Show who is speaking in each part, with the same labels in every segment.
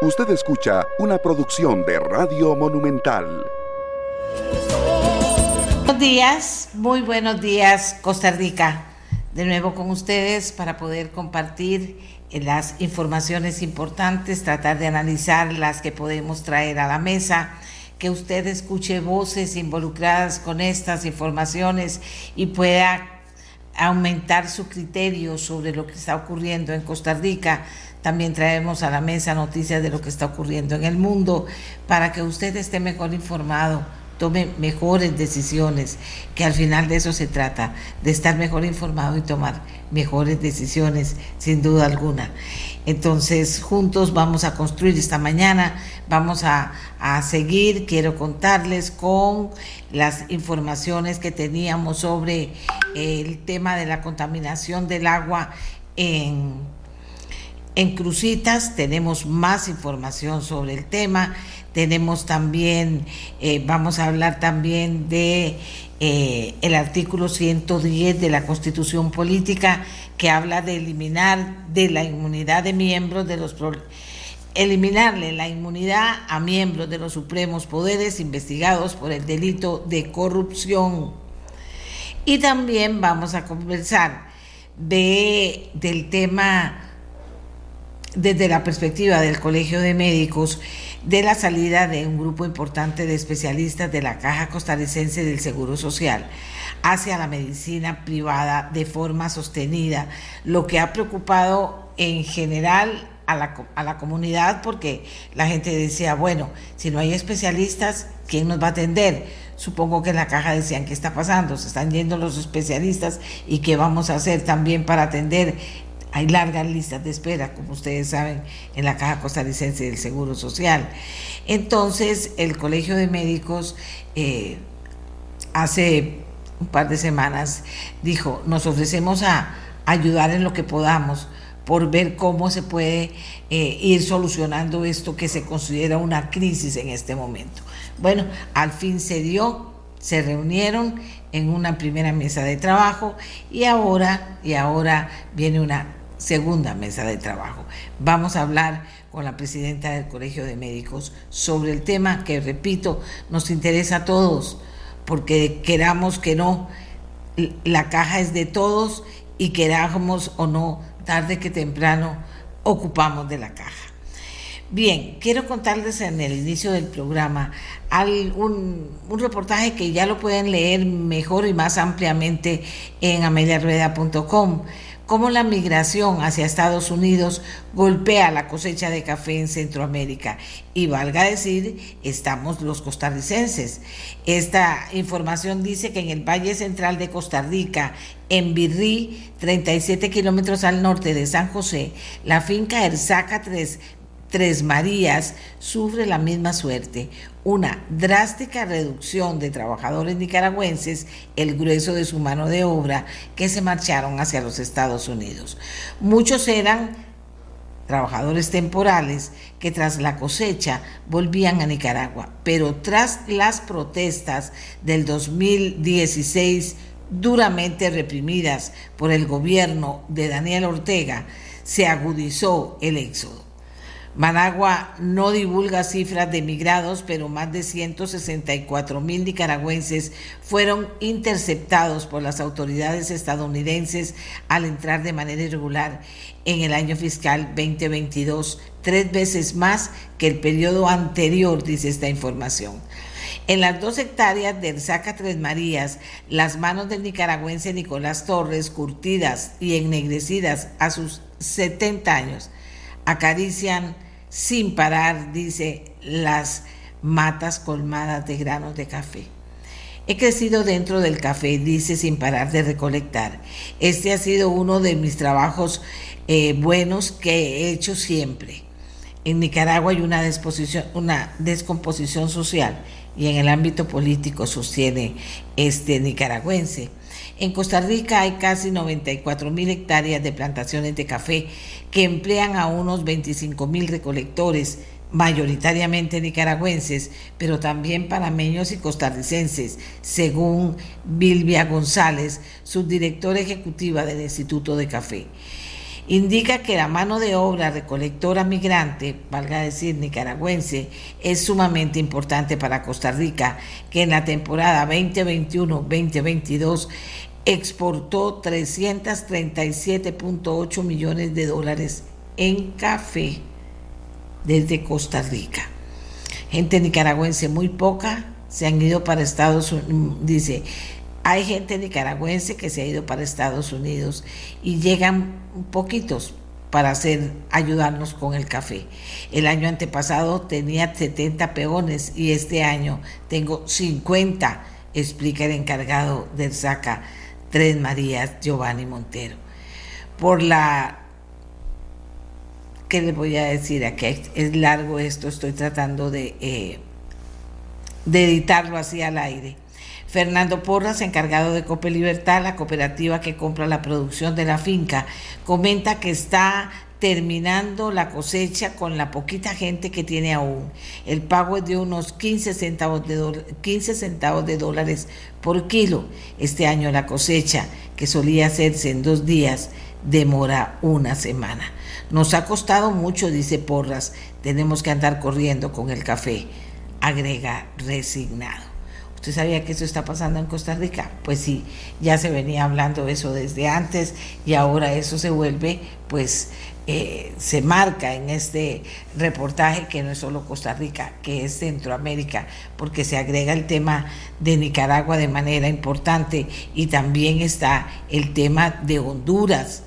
Speaker 1: Usted escucha una producción de Radio Monumental.
Speaker 2: Buenos días, muy buenos días Costa Rica. De nuevo con ustedes para poder compartir eh, las informaciones importantes, tratar de analizar las que podemos traer a la mesa, que usted escuche voces involucradas con estas informaciones y pueda aumentar su criterio sobre lo que está ocurriendo en Costa Rica también traemos a la mesa noticias de lo que está ocurriendo en el mundo para que usted esté mejor informado, tome mejores decisiones, que al final de eso se trata, de estar mejor informado y tomar mejores decisiones, sin duda alguna. Entonces, juntos vamos a construir esta mañana, vamos a, a, seguir, quiero contarles con las informaciones que teníamos sobre el tema de la contaminación del agua en en Crucitas tenemos más información sobre el tema. Tenemos también, eh, vamos a hablar también de eh, el artículo 110 de la Constitución Política que habla de eliminar de la inmunidad de miembros de los eliminarle la inmunidad a miembros de los supremos poderes investigados por el delito de corrupción. Y también vamos a conversar de, del tema desde la perspectiva del Colegio de Médicos de la salida de un grupo importante de especialistas de la Caja Costarricense del Seguro Social hacia la medicina privada de forma sostenida, lo que ha preocupado en general a la, a la, comunidad porque la gente decía, bueno, si no hay especialistas, ¿quién nos va a atender? Supongo que en la caja decían, ¿qué está pasando? Se están yendo los especialistas y qué vamos a hacer también para atender hay largas listas de espera, como ustedes saben, en la Caja Costarricense del Seguro Social. Entonces, el Colegio de Médicos eh, hace un par de semanas dijo, nos ofrecemos a ayudar en lo que podamos por ver cómo se puede eh, ir solucionando esto que se considera una crisis en este momento. Bueno, al fin se dio, se reunieron en una primera mesa de trabajo y ahora, y ahora viene una segunda mesa de trabajo. Vamos a hablar con la presidenta del Colegio de Médicos sobre el tema que, repito, nos interesa a todos, porque queramos que no, la caja es de todos y queramos o no, tarde que temprano, ocupamos de la caja. Bien, quiero contarles en el inicio del programa un, un, reportaje que ya lo pueden leer mejor y más ampliamente en ameliarueda.com cómo la migración hacia Estados Unidos golpea la cosecha de café en Centroamérica. Y valga decir, estamos los costarricenses. Esta información dice que en el Valle Central de Costa Rica, en Virrí, 37 kilómetros al norte de San José, la finca Erzaca 3 Tres Marías sufre la misma suerte, una drástica reducción de trabajadores nicaragüenses, el grueso de su mano de obra, que se marcharon hacia los Estados Unidos. Muchos eran trabajadores temporales que tras la cosecha volvían a Nicaragua, pero tras las protestas del 2016 duramente reprimidas por el gobierno de Daniel Ortega, se agudizó el éxodo. Managua no divulga cifras de migrados, pero más de 164 mil nicaragüenses fueron interceptados por las autoridades estadounidenses al entrar de manera irregular en el año fiscal 2022, tres veces más que el periodo anterior, dice esta información. En las dos hectáreas del Saca Tres Marías, las manos del nicaragüense Nicolás Torres, curtidas y ennegrecidas a sus 70 años, acarician sin parar, dice, las matas colmadas de granos de café. He crecido dentro del café, dice, sin parar de recolectar. Este ha sido uno de mis trabajos eh, buenos que he hecho siempre. En Nicaragua hay una, una descomposición social y en el ámbito político sostiene este nicaragüense. En Costa Rica hay casi 94 mil hectáreas de plantaciones de café que emplean a unos 25 mil recolectores, mayoritariamente nicaragüenses, pero también panameños y costarricenses, según Bilvia González, subdirectora ejecutiva del Instituto de Café. indica que la mano de obra recolectora migrante, valga decir nicaragüense, es sumamente importante para Costa Rica, que en la temporada 2021-2022 exportó 337.8 millones de dólares en café desde Costa Rica. Gente nicaragüense muy poca se han ido para Estados Unidos, dice, hay gente nicaragüense que se ha ido para Estados Unidos y llegan poquitos para hacer ayudarnos con el café. El año antepasado tenía 70 peones y este año tengo 50, explica el encargado del SACA Tres Marías Giovanni Montero. Por la ¿qué les voy a decir? Aquí es largo esto, estoy tratando de, eh, de editarlo así al aire. Fernando Porras, encargado de Cope Libertad, la cooperativa que compra la producción de la finca, comenta que está terminando la cosecha con la poquita gente que tiene aún. El pago es de unos 15 centavos de, 15 centavos de dólares por kilo. Este año la cosecha, que solía hacerse en dos días, demora una semana. Nos ha costado mucho, dice Porras, tenemos que andar corriendo con el café, agrega resignado. ¿Usted sabía que eso está pasando en Costa Rica? Pues sí, ya se venía hablando eso desde antes y ahora eso se vuelve, pues eh, se marca en este reportaje que no es solo Costa Rica, que es Centroamérica, porque se agrega el tema de Nicaragua de manera importante y también está el tema de Honduras.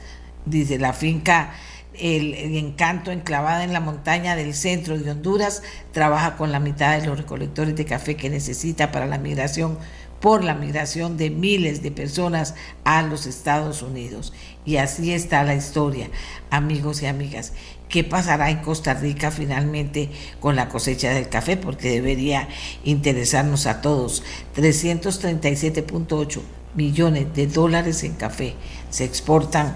Speaker 2: Dice la finca el, encanto enclavada en la montaña del centro de Honduras, trabaja con la mitad de los recolectores de café que necesita para la migración, por la migración de miles de personas a los Estados Unidos. Y así está la historia, amigos y amigas. ¿Qué pasará en Costa Rica finalmente con la cosecha del café? Porque debería interesarnos a todos. 337.8 millones de dólares en café se exportan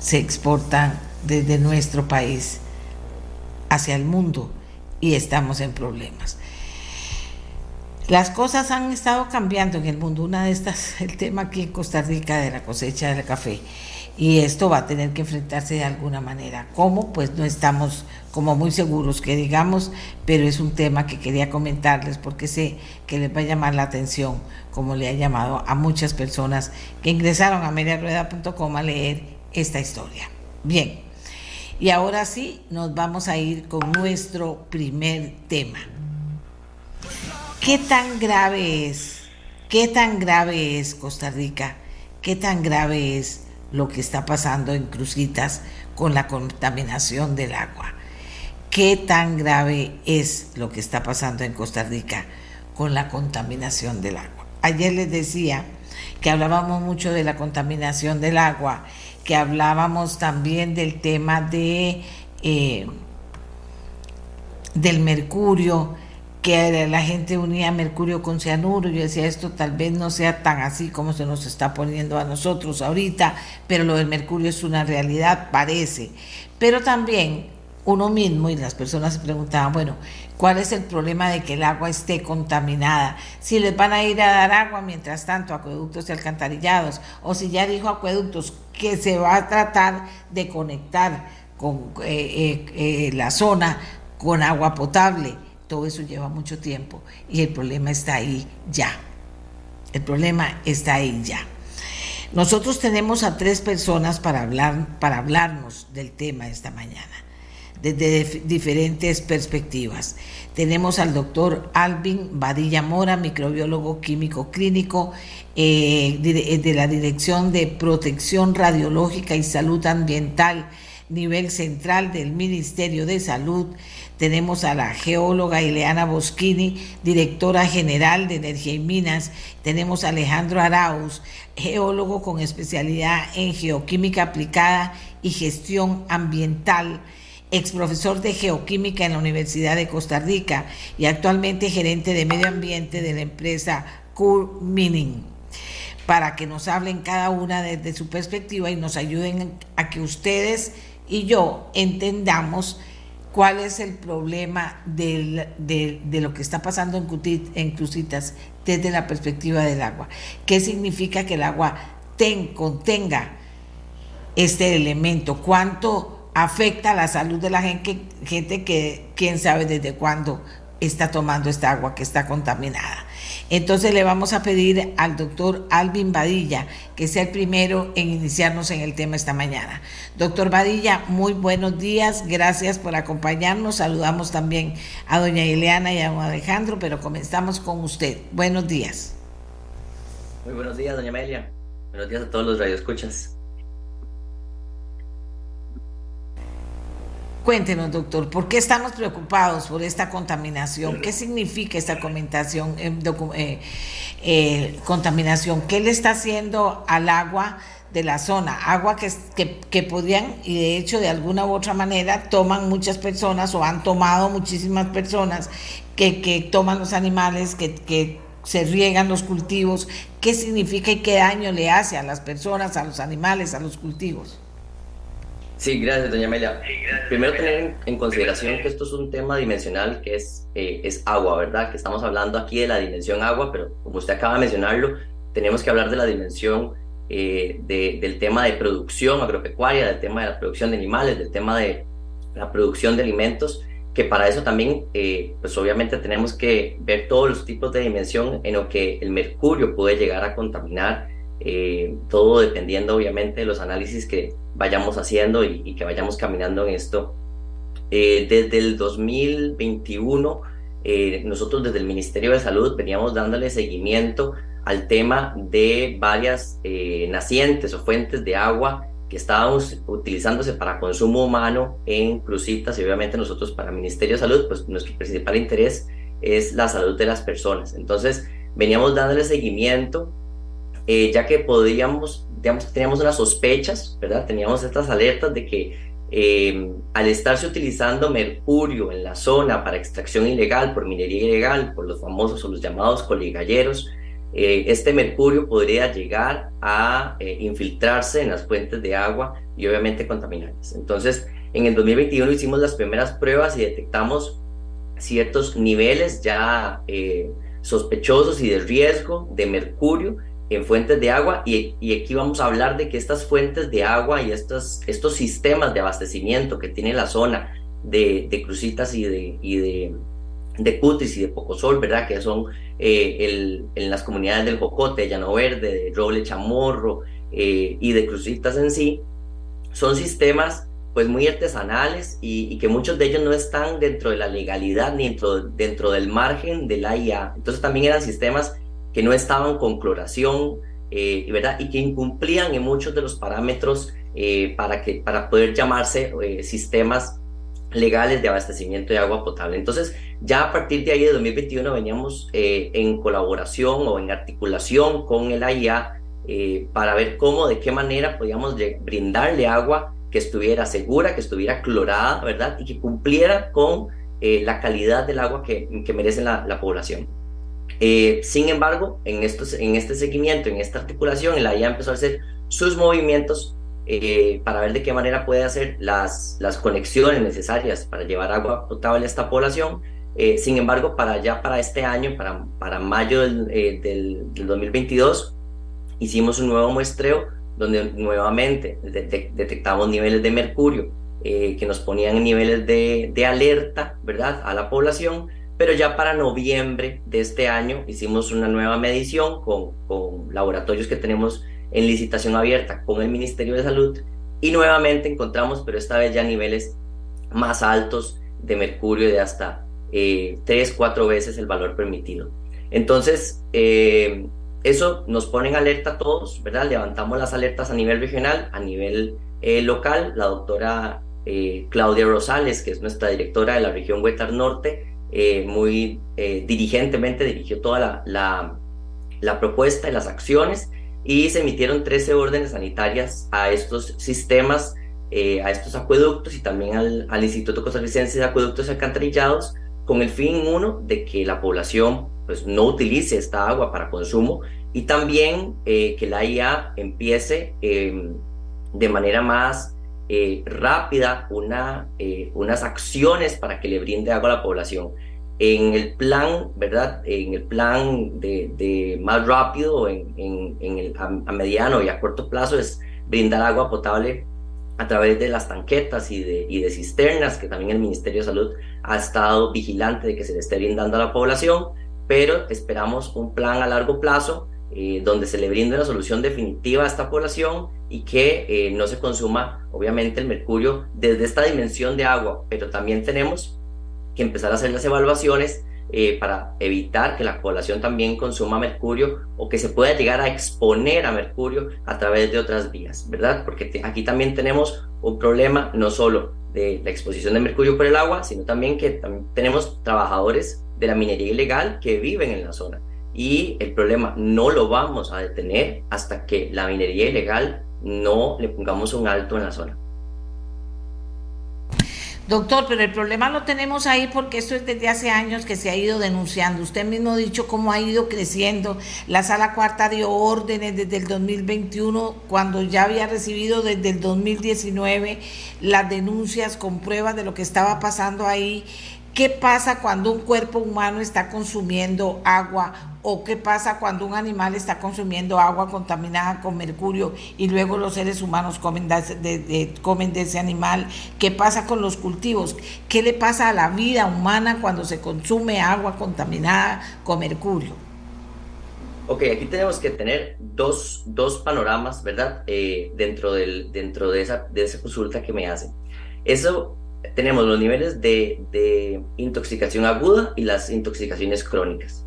Speaker 2: se exportan desde nuestro país hacia el mundo y estamos en problemas. Las cosas han estado cambiando en el mundo. Una de estas, el tema aquí en Costa Rica de la cosecha del café. Y esto va a tener que enfrentarse de alguna manera. ¿Cómo? Pues no estamos como muy seguros que digamos, pero es un tema que quería comentarles porque sé que les va a llamar la atención, como le ha llamado a muchas personas que ingresaron a mediarueda.com a leer esta historia. Bien, y ahora sí nos vamos a ir con nuestro primer tema. ¿Qué tan grave es? ¿Qué tan grave es Costa Rica? ¿Qué tan grave es lo que está pasando en Cruzitas con la contaminación del agua? ¿Qué tan grave es lo que está pasando en Costa Rica con la contaminación del agua? Ayer les decía que hablábamos mucho de la contaminación del agua que hablábamos también del tema de eh, del mercurio, que la gente unía mercurio con cianuro. Yo decía, esto tal vez no sea tan así como se nos está poniendo a nosotros ahorita, pero lo del mercurio es una realidad, parece. Pero también uno mismo y las personas se preguntaban, bueno, ¿cuál es el problema de que el agua esté contaminada? Si les van a ir a dar agua mientras tanto, acueductos y alcantarillados, o si ya dijo acueductos que se va a tratar de conectar con eh, eh, eh, la zona con agua potable. Todo eso lleva mucho tiempo y el problema está ahí ya. El problema está ahí ya. Nosotros tenemos a tres personas para hablar, para hablarnos del tema esta mañana desde diferentes perspectivas. Tenemos al doctor Alvin Badilla Mora, microbiólogo químico clínico eh, eh, de la Dirección de Protección Radiológica y Salud Ambiental, nivel central del Ministerio de Salud. Tenemos a la geóloga Ileana Boschini, directora general de Energía y Minas. Tenemos a Alejandro Arauz, geólogo con especialidad en geoquímica aplicada y gestión ambiental ex profesor de geoquímica en la Universidad de Costa Rica y actualmente gerente de medio ambiente de la empresa Cool para que nos hablen cada una desde su perspectiva y nos ayuden a que ustedes y yo entendamos cuál es el problema de, lo que está pasando en, Cutit, en Crucitas desde la perspectiva del agua. ¿Qué significa que el agua ten, contenga este elemento? ¿Cuánto afecta la salud de la gente, gente que quién sabe desde cuándo está tomando esta agua que está contaminada? Entonces le vamos a pedir al doctor Alvin Badilla que sea el primero en iniciarnos en el tema esta mañana. Doctor Badilla, muy buenos días, gracias por acompañarnos. Saludamos también a doña Ileana y a don Alejandro, pero comenzamos con usted. Buenos días.
Speaker 3: Muy buenos días, doña Amelia. Buenos días a todos los radioescuchas.
Speaker 2: Cuéntenos, doctor, ¿por qué estamos preocupados por esta contaminación? ¿Qué significa esta contaminación? Eh, eh, contaminación? ¿Qué le está haciendo al agua de la zona? Agua que, que, podían, y de hecho de alguna u otra manera, toman muchas personas o han tomado muchísimas personas que, que toman los animales, que, que se riegan los cultivos. ¿Qué significa y qué daño le hace a las personas, a los animales, a los cultivos?
Speaker 3: Sí, gracias, doña Amelia. Primero tener en consideración que esto es un tema dimensional que es, eh, es agua, ¿verdad? Que estamos hablando aquí de la dimensión agua, pero como usted acaba de mencionarlo, tenemos que hablar de la dimensión eh, del tema de producción agropecuaria, del tema de la producción de animales, del tema de la producción de alimentos, que para eso también, eh, pues obviamente tenemos que ver todos los tipos de dimensión en lo que el mercurio puede llegar a contaminar eh, todo dependiendo obviamente de los análisis que vayamos haciendo y, que vayamos caminando en esto. Eh, desde el 2021, eh, nosotros desde el Ministerio de Salud veníamos dándole seguimiento al tema de varias nacientes o fuentes de agua que estábamos utilizándose para consumo humano en crucitas y obviamente nosotros para Ministerio de Salud, pues nuestro principal interés es la salud de las personas. Entonces, veníamos dándole seguimiento eh, ya que podíamos, digamos, teníamos unas sospechas, ¿verdad? Teníamos estas alertas de que eh, al estarse utilizando mercurio en la zona para extracción ilegal, por minería ilegal, por los famosos o los llamados coligalleros, eh, este mercurio podría llegar a infiltrarse en las fuentes de agua y obviamente contaminarlas. Entonces, en el 2021 hicimos las primeras pruebas y detectamos ciertos niveles ya sospechosos y de riesgo de mercurio en fuentes de agua y, aquí vamos a hablar de que estas fuentes de agua y estos, estos sistemas de abastecimiento que tiene la zona de, de Crucitas y de, y de, de Cutis y de Pocosol, ¿verdad? Que son eh, el, en las comunidades del Jocote, de Llano Verde, de Roble Chamorro eh, y de Crucitas en sí, son sistemas pues muy artesanales y, y, que muchos de ellos no están dentro de la legalidad ni dentro, dentro del margen de la IA. Entonces también eran sistemas que no estaban con cloración, eh, ¿verdad? Y que incumplían en muchos de los parámetros eh, para, que, para poder llamarse eh, sistemas legales de abastecimiento de agua potable. Entonces, ya a partir de ahí de 2021 veníamos en colaboración o en articulación con el AIA para ver cómo, de qué manera podíamos brindarle agua que estuviera segura, que estuviera clorada, ¿verdad? Y que cumpliera con la calidad del agua que, que merece la, la población. Eh, sin embargo, en, estos, en este seguimiento, en esta articulación, la IA empezó a hacer sus movimientos eh, para ver de qué manera puede hacer las, las conexiones necesarias para llevar agua potable a esta población. Eh, sin embargo, para ya para este año, para, para mayo del, del, 2022, hicimos un nuevo muestreo donde nuevamente detectamos niveles de mercurio que nos ponían en niveles de, de alerta, ¿verdad?, a la población pero ya para noviembre de este año hicimos una nueva medición con, con laboratorios que tenemos en licitación abierta con el Ministerio de Salud y nuevamente encontramos, pero esta vez ya niveles más altos de mercurio de hasta eh, tres, cuatro veces el valor permitido. Entonces, eh, eso nos pone en alerta a todos, ¿verdad? Levantamos las alertas a nivel regional, a nivel eh, local. La doctora Claudia Rosales, que es nuestra directora de la región Huetar Norte, eh, muy eh, dirigió toda la, la, propuesta y las acciones y se emitieron 13 órdenes sanitarias a estos sistemas, eh, a estos acueductos y también al, al, Instituto Costarricense de Acueductos y Alcantarillados con el fin, uno, de que la población pues, no utilice esta agua para consumo y también que la IA empiece em, de manera más eh, rápida eh, unas acciones para que le brinde agua a la población. En el plan, ¿verdad? En el plan de, más rápido, en, en, el, a, mediano y a corto plazo, es brindar agua potable a través de las tanquetas y de, y de cisternas, que también el Ministerio de Salud ha estado vigilante de que se le esté brindando a la población, pero esperamos un plan a largo plazo eh, donde se le brinde una solución definitiva a esta población y que eh, no se consuma, obviamente, el mercurio desde esta dimensión de agua, pero también tenemos que empezar a hacer las evaluaciones eh, para evitar que la población también consuma mercurio o que se pueda llegar a exponer a mercurio a través de otras vías, ¿verdad? Porque aquí también tenemos un problema no solo de la exposición de mercurio por el agua, sino también que tenemos trabajadores de la minería ilegal que viven en la zona. Y el problema no lo vamos a detener hasta que la minería ilegal no le pongamos un alto en la zona.
Speaker 2: Doctor, pero el problema lo tenemos ahí porque esto es desde hace años que se ha ido denunciando. Usted mismo ha dicho cómo ha ido creciendo. La sala cuarta dio órdenes desde el 2021, cuando ya había recibido desde el 2019 las denuncias con pruebas de lo que estaba pasando ahí. ¿Qué pasa cuando un cuerpo humano está consumiendo agua o qué pasa cuando un animal está consumiendo agua contaminada con mercurio y luego los seres humanos comen de, comen de ese animal? ¿Qué pasa con los cultivos? ¿Qué le pasa a la vida humana cuando se consume agua contaminada con mercurio?
Speaker 3: Ok, aquí tenemos que tener dos, dos panoramas, ¿verdad? Eh, dentro, del, dentro de, esa, de esa consulta que me hacen. Eso tenemos los niveles de, intoxicación aguda y las intoxicaciones crónicas.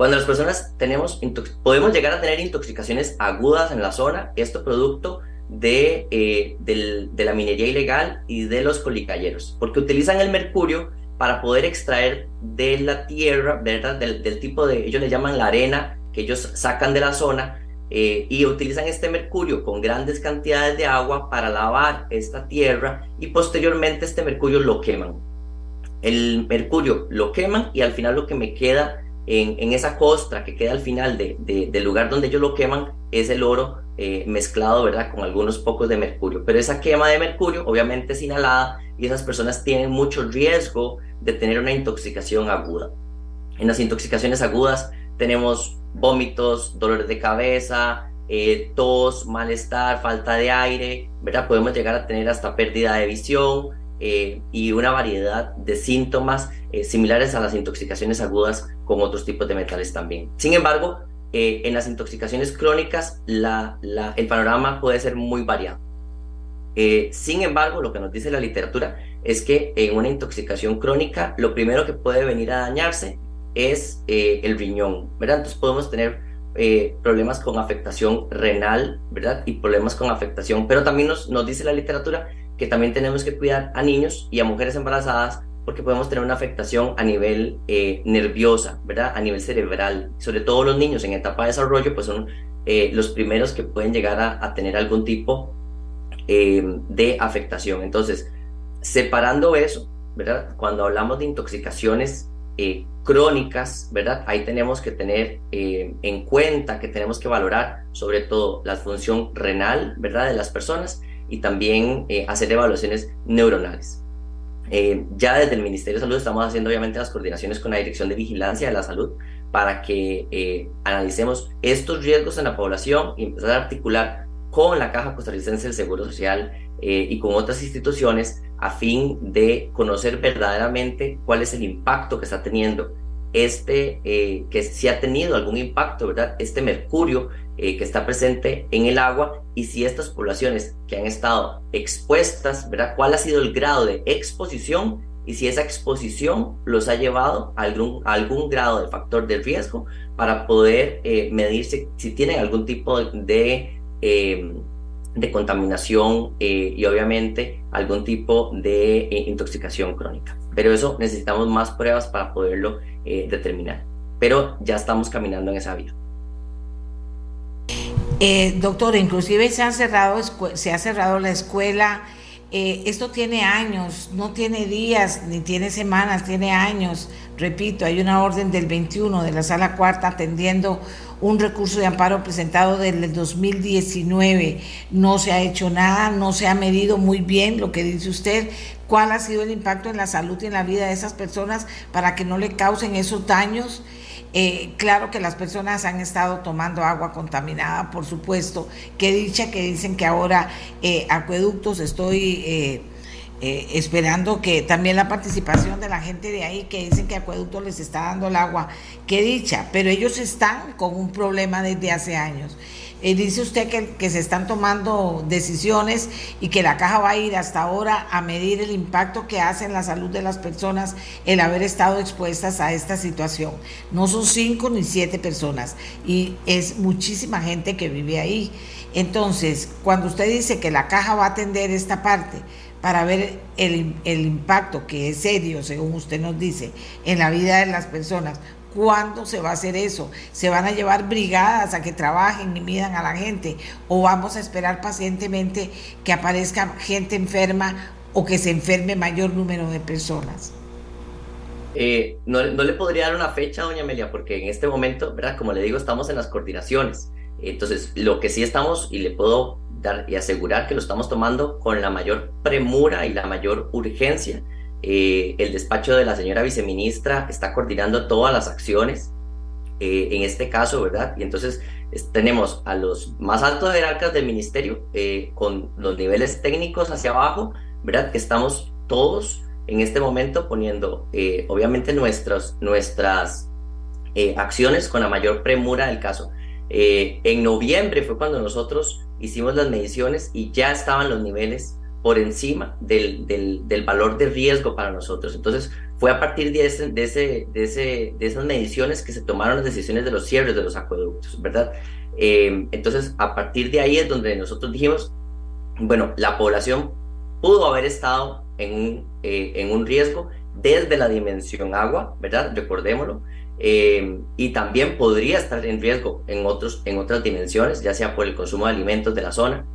Speaker 3: Cuando las personas tenemos, podemos llegar a tener intoxicaciones agudas en la zona, esto producto de, eh, de la minería ilegal y de los colicalleros, porque utilizan el mercurio para poder extraer de la tierra, ¿verdad? Del, del tipo de, ellos le llaman la arena que ellos sacan de la zona, eh, y utilizan este mercurio con grandes cantidades de agua para lavar esta tierra y posteriormente este mercurio lo queman. El mercurio lo queman y al final lo que me queda en, esa costra que queda al final de, del lugar donde ellos lo queman es el oro eh, mezclado, ¿verdad? Con algunos pocos de mercurio. Pero esa quema de mercurio obviamente es inhalada y esas personas tienen mucho riesgo de tener una intoxicación aguda. En las intoxicaciones agudas tenemos vómitos, dolores de cabeza, eh, tos, malestar, falta de aire, ¿verdad? Podemos llegar a tener hasta pérdida de visión eh, y una variedad de síntomas eh, similares a las intoxicaciones agudas con otros tipos de metales también. Sin embargo, en las intoxicaciones crónicas el panorama puede ser muy variado. sin embargo, lo que nos dice la literatura es que en una intoxicación crónica lo primero que puede venir a dañarse es eh, el riñón, ¿verdad? Entonces podemos tener eh, problemas con afectación renal, ¿verdad? Y problemas con afectación, pero también nos, nos dice la literatura que también tenemos que cuidar a niños y a mujeres embarazadas porque podemos tener una afectación a nivel eh, nerviosa, ¿verdad? A nivel cerebral. Sobre todo los niños en etapa de desarrollo, pues son los primeros que pueden llegar a, tener algún tipo de afectación. Entonces, separando eso, ¿verdad? Cuando hablamos de intoxicaciones eh, crónicas, ¿verdad? Ahí tenemos que tener eh, en cuenta que tenemos que valorar sobre todo la función renal, ¿verdad? De las personas y también eh, hacer evaluaciones neuronales. ya desde el Ministerio de Salud estamos haciendo obviamente las coordinaciones con la Dirección de Vigilancia de la Salud para que analicemos estos riesgos en la población y empezar a articular con la Caja Costarricense del Seguro Social y con otras instituciones a fin de conocer verdaderamente cuál es el impacto que está teniendo este, eh, que si ha tenido algún impacto, ¿verdad? Este mercurio eh, que está presente en el agua y si estas poblaciones que han estado expuestas, ¿verdad? ¿Cuál ha sido el grado de exposición y si esa exposición los ha llevado a algún, algún grado de factor de riesgo para poder eh, medir si, tienen algún tipo de de contaminación eh, y obviamente algún tipo de eh, intoxicación crónica. Pero eso necesitamos más pruebas para poderlo eh, determinar. Pero ya estamos caminando en esa vía.
Speaker 2: doctor, inclusive se, cerrado, se ha cerrado la escuela. Esto tiene años, no tiene días ni tiene semanas, tiene años. Repito, hay una orden del 21 de la sala cuarta atendiendo un recurso de amparo presentado desde el 2019. No se ha hecho nada, no se ha medido muy bien lo que dice usted, cuál ha sido el impacto en la salud y en la vida de esas personas para que no le causen esos daños. Eh, claro que las personas han estado tomando agua contaminada, por supuesto. Que dicha que dicen que ahora eh, acueductos estoy... Eh, esperando que también la participación de la gente de ahí que dicen que acueducto les está dando el agua, qué dicha, pero ellos están con un problema desde hace años. Dice usted que, que, se están tomando decisiones y que la caja va a ir hasta ahora a medir el impacto que hace en la salud de las personas el haber estado expuestas a esta situación. No son cinco ni siete personas y es muchísima gente que vive ahí. Entonces, cuando usted dice que la caja va a atender esta parte para ver el, el impacto que es serio, según usted nos dice, en la vida de las personas, ¿Cuándo se va a hacer eso? ¿Se van a llevar brigadas a que trabajen y midan a la gente? ¿O vamos a esperar pacientemente que aparezca gente enferma o que se enferme mayor número de personas?
Speaker 3: Eh, no, no, le podría dar una fecha, doña Amelia, porque en este momento, ¿verdad? Como le digo, estamos en las coordinaciones. Entonces, lo que sí estamos, y le puedo dar y asegurar que lo estamos tomando con la mayor premura y la mayor urgencia, eh, el despacho de la señora viceministra está coordinando todas las acciones eh, en este caso, ¿verdad? Y entonces tenemos a los más altos jerarcas del ministerio eh, con los niveles técnicos hacia abajo, ¿verdad? Que estamos todos en este momento poniendo, obviamente, nuestras, nuestras acciones con la mayor premura del caso. en noviembre fue cuando nosotros hicimos las mediciones y ya estaban los niveles por encima del, del, valor de riesgo para nosotros. Entonces, fue a partir de, ese, de, ese, de, esas mediciones que se tomaron las decisiones de los cierres de los acueductos, ¿verdad? Eh, entonces, a partir de ahí es donde nosotros dijimos, bueno, la población pudo haber estado en un, eh, en un riesgo desde la dimensión agua, ¿verdad? Recordémoslo. Eh, y también podría estar en riesgo en, otros, en otras dimensiones, ya sea por el consumo de alimentos de la zona.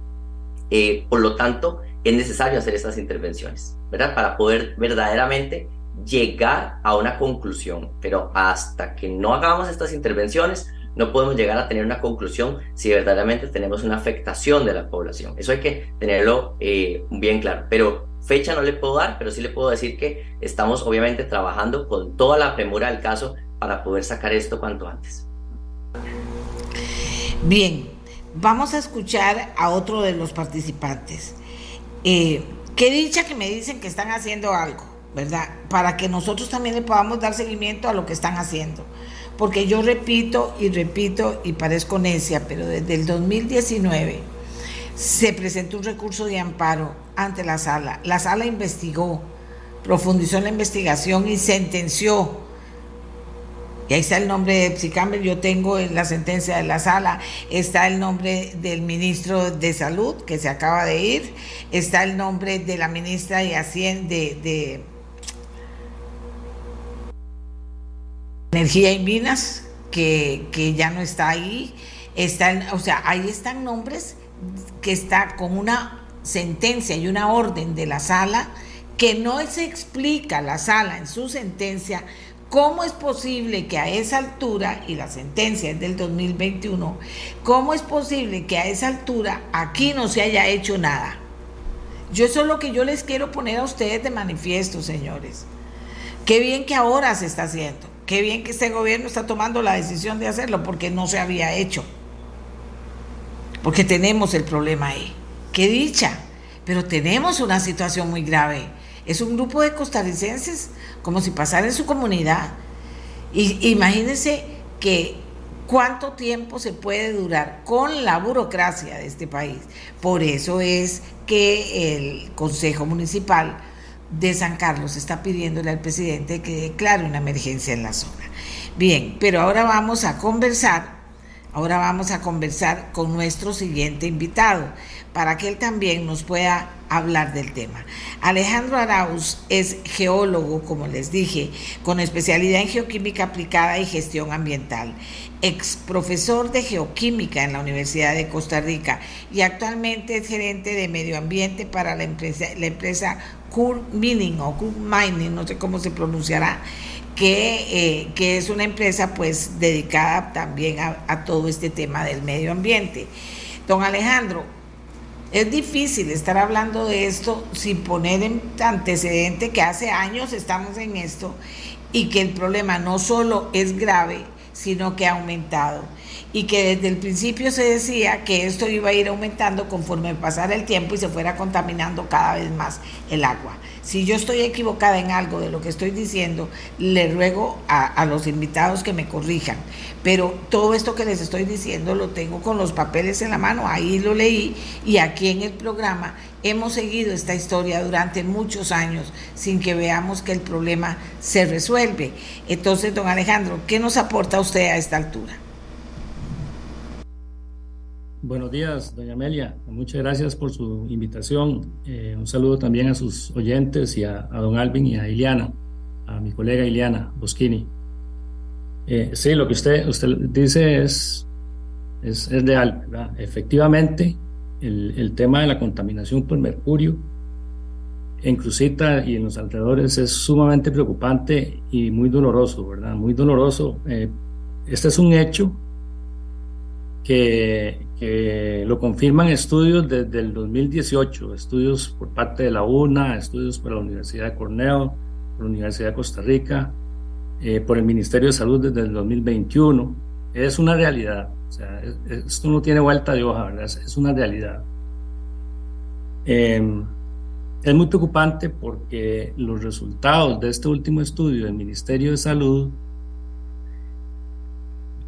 Speaker 3: por lo tanto, es necesario hacer estas intervenciones, ¿verdad? Para poder verdaderamente llegar a una conclusión. Pero hasta que no hagamos estas intervenciones, no podemos llegar a tener una conclusión si verdaderamente tenemos una afectación de la población. Eso hay que tenerlo eh, bien claro. Pero fecha no le puedo dar, pero sí le puedo decir que estamos obviamente trabajando con toda la premura del caso para poder sacar esto cuanto antes.
Speaker 2: Bien, vamos a escuchar a otro de los participantes. Eh, qué dicha que me dicen que están haciendo algo, ¿verdad? Para que nosotros también le podamos dar seguimiento a lo que están haciendo. Porque yo repito y repito y parezco necia, pero desde el 2019 se presentó un recurso de amparo ante la sala. La sala investigó, profundizó en la investigación y sentenció y ahí está el nombre de Psicamber, yo tengo en la sentencia de la sala, está el nombre del ministro de Salud, que se acaba de ir, está el nombre de la ministra de Hacienda de, Energía y Minas, que, que, ya no está ahí, está, o sea, ahí están nombres que está con una sentencia y una orden de la sala que no se explica la sala en su sentencia ¿Cómo es posible que a esa altura, y la sentencia es del 2021, cómo es posible que a esa altura aquí no se haya hecho nada? Yo eso es lo que yo les quiero poner a ustedes de manifiesto, señores. Qué bien que ahora se está haciendo. Qué bien que este gobierno está tomando la decisión de hacerlo porque no se había hecho. Porque tenemos el problema ahí. Qué dicha. Pero tenemos una situación muy grave. Es un grupo de costarricenses como si pasara en su comunidad. Y imagínense que cuánto tiempo se puede durar con la burocracia de este país. Por eso es que el Consejo Municipal de San Carlos está pidiéndole al presidente que declare una emergencia en la zona. Bien, pero ahora vamos a conversar, ahora vamos a conversar con nuestro siguiente invitado para que él también nos pueda hablar del tema. Alejandro Arauz es geólogo, como les dije, con especialidad en geoquímica aplicada y gestión ambiental, ex profesor de geoquímica en la Universidad de Costa Rica y actualmente es gerente de medio ambiente para la empresa, la empresa Mining o Kur Mining, no sé cómo se pronunciará, que, eh, que, es una empresa pues dedicada también a todo este tema del medio ambiente. Don Alejandro, es difícil estar hablando de esto sin poner en antecedente que hace años estamos en esto y que el problema no solo es grave, sino que ha aumentado. Y que desde el principio se decía que esto iba a ir aumentando conforme pasara el tiempo y se fuera contaminando cada vez más el agua. Si yo estoy equivocada en algo de lo que estoy diciendo, le ruego a, los invitados que me corrijan. Pero todo esto que les estoy diciendo lo tengo con los papeles en la mano, ahí lo leí y aquí en el programa hemos seguido esta historia durante muchos años sin que veamos que el problema se resuelve. Entonces, don Alejandro, ¿qué nos aporta usted a esta altura?
Speaker 4: Buenos días, doña Amelia. Muchas gracias por su invitación. Eh, un saludo también a sus oyentes y a, don Alvin y a Iliana, a mi colega Iliana Boschini. Eh, sí, lo que usted, usted dice es, es, es real, ¿verdad? Efectivamente, el, el, tema de la contaminación por mercurio en Cruzita y en los alrededores es sumamente preocupante y muy doloroso, ¿verdad? Muy doloroso. Eh, este es un hecho que, que lo confirman estudios desde el 2018, estudios por parte de la UNA, estudios por la Universidad de Cornell, por la Universidad de Costa Rica, eh, por el Ministerio de Salud desde el 2021. Es una realidad, o sea, esto no tiene vuelta de hoja, ¿verdad? Es, una realidad. Eh, es muy preocupante porque los resultados de este último estudio del Ministerio de Salud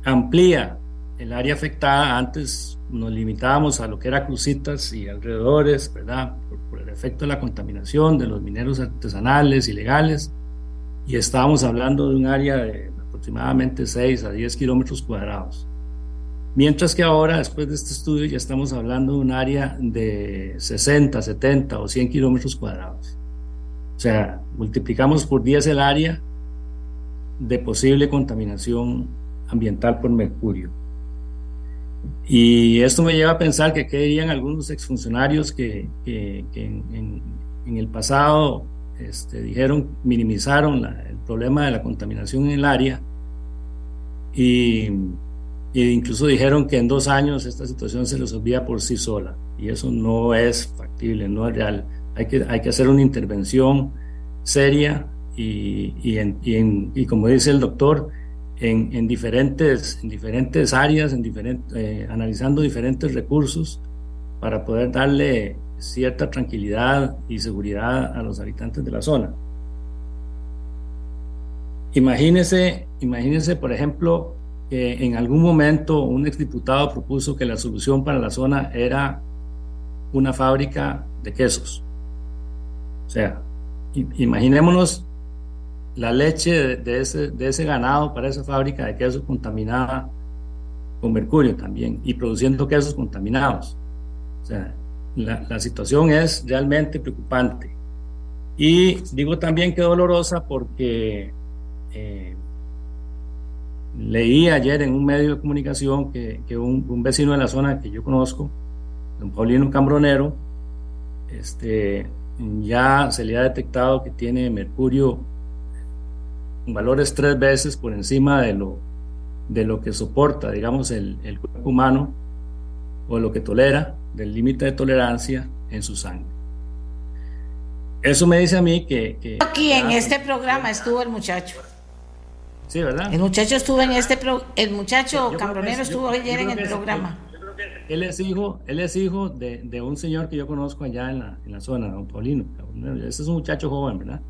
Speaker 4: amplía el área afectada, antes nos limitábamos a lo que era Crucitas y alrededores, ¿verdad? Por, el efecto de la contaminación de los mineros artesanales, ilegales, y estábamos hablando de un área de aproximadamente 6 a 10 kilómetros cuadrados. Mientras que ahora, después de este estudio, ya estamos hablando de un área de 60, 70 o 100 kilómetros cuadrados. O sea, multiplicamos por 10 el área de posible contaminación ambiental por mercurio. Y esto me lleva a pensar que qué dirían algunos exfuncionarios que, en, el pasado este, dijeron, minimizaron el problema de la contaminación en el área y, incluso dijeron que en dos años esta situación se resolvía por sí sola. Y eso no es factible, no es real. Hay que, hay que hacer una intervención seria y, y como dice el doctor, en, diferentes, en diferentes áreas, en eh, analizando diferentes recursos para poder darle cierta tranquilidad y seguridad a los habitantes de la zona. Imagínese, imagínese, por ejemplo, que en algún momento un exdiputado propuso que la solución para la zona era una fábrica de quesos. O sea, imaginémonos la leche de, ese, de ese ganado para esa fábrica de quesos contaminada con mercurio también y produciendo quesos contaminados. O sea, la, situación es realmente preocupante. Y digo también que dolorosa porque eh, leí ayer en un medio de comunicación que, que un, un, vecino de la zona que yo conozco, don Paulino Cambronero, este, ya se le ha detectado que tiene mercurio valores tres veces por encima de lo, de lo que soporta, digamos, el, el cuerpo humano o lo que tolera, del límite de tolerancia en su sangre. Eso me dice a mí que...
Speaker 2: Aquí en este programa estuvo el muchacho.
Speaker 4: Sí, ¿verdad?
Speaker 2: El muchacho estuvo en este pro, el muchacho Cambronero estuvo ayer en el programa.
Speaker 4: Él es hijo, él es hijo de, de, un señor que yo conozco allá en la, en la zona, don Paulino. Ese es un muchacho joven, ¿verdad?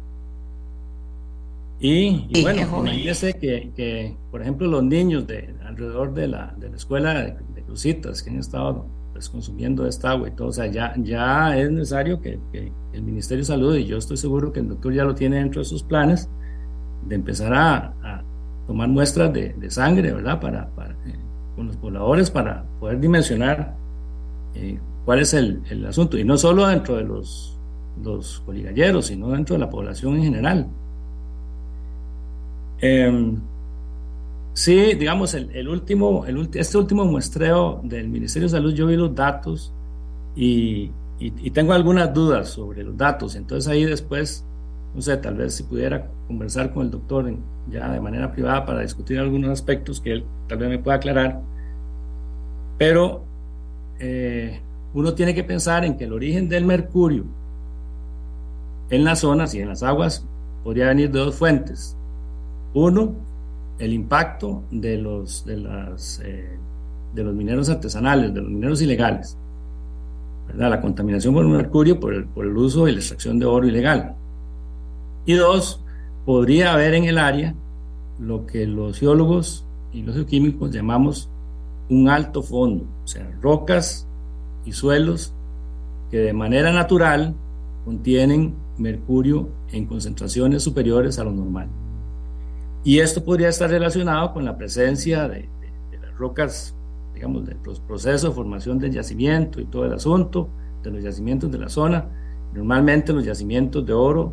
Speaker 4: Y, bueno, imagínese que, que, por ejemplo, los niños de alrededor de la, de la escuela de, Crucitas que han estado pues, consumiendo esta agua y todo, o sea, ya, ya es necesario que, el Ministerio de Salud, y yo estoy seguro que el doctor ya lo tiene dentro de sus planes, de empezar a, tomar muestras de, sangre, ¿verdad? Para, para eh, con los pobladores para poder dimensionar eh, cuál es el, el, asunto, y no solo dentro de los, los coligalleros, sino dentro de la población en general. Em, sí, digamos, el, último, el, este último muestreo del Ministerio de Salud, yo vi los datos y, tengo algunas dudas sobre los datos. Entonces ahí después, no sé, tal vez si pudiera conversar con el doctor ya de manera privada para discutir algunos aspectos que él tal vez me pueda aclarar. Pero eh, uno tiene que pensar en que el origen del mercurio en las zonas y en las aguas podría venir de dos fuentes. Uno, el impacto de los, de, las, eh, de los mineros artesanales, de los mineros ilegales. ¿verdad? La contaminación por mercurio por el, por el uso y la extracción de oro ilegal. Y dos, podría haber en el área lo que los geólogos y los geoquímicos llamamos un alto fondo, o sea, rocas y suelos que de manera natural contienen mercurio en concentraciones superiores a lo normal. Y esto podría estar relacionado con la presencia de, las rocas, digamos, de los procesos de formación del yacimiento y todo el asunto, de los yacimientos de la zona. Normalmente los yacimientos de oro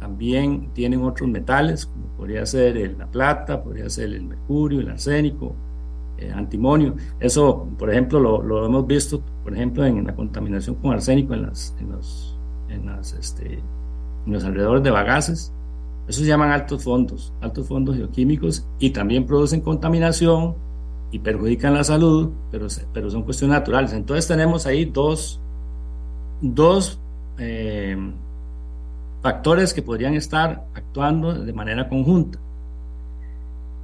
Speaker 4: también tienen otros metales, como podría ser la plata, podría ser el mercurio, el arsénico, el antimonio. Eso, por ejemplo, lo, hemos visto, por ejemplo, en la contaminación con arsénico en, las, en, los, en, las, este, en los alrededores de bagaces. Eso se llaman altos fondos, altos fondos geoquímicos y también producen contaminación y perjudican la salud, pero, pero son cuestiones naturales. Entonces tenemos ahí dos, dos eh, factores que podrían estar actuando de manera conjunta.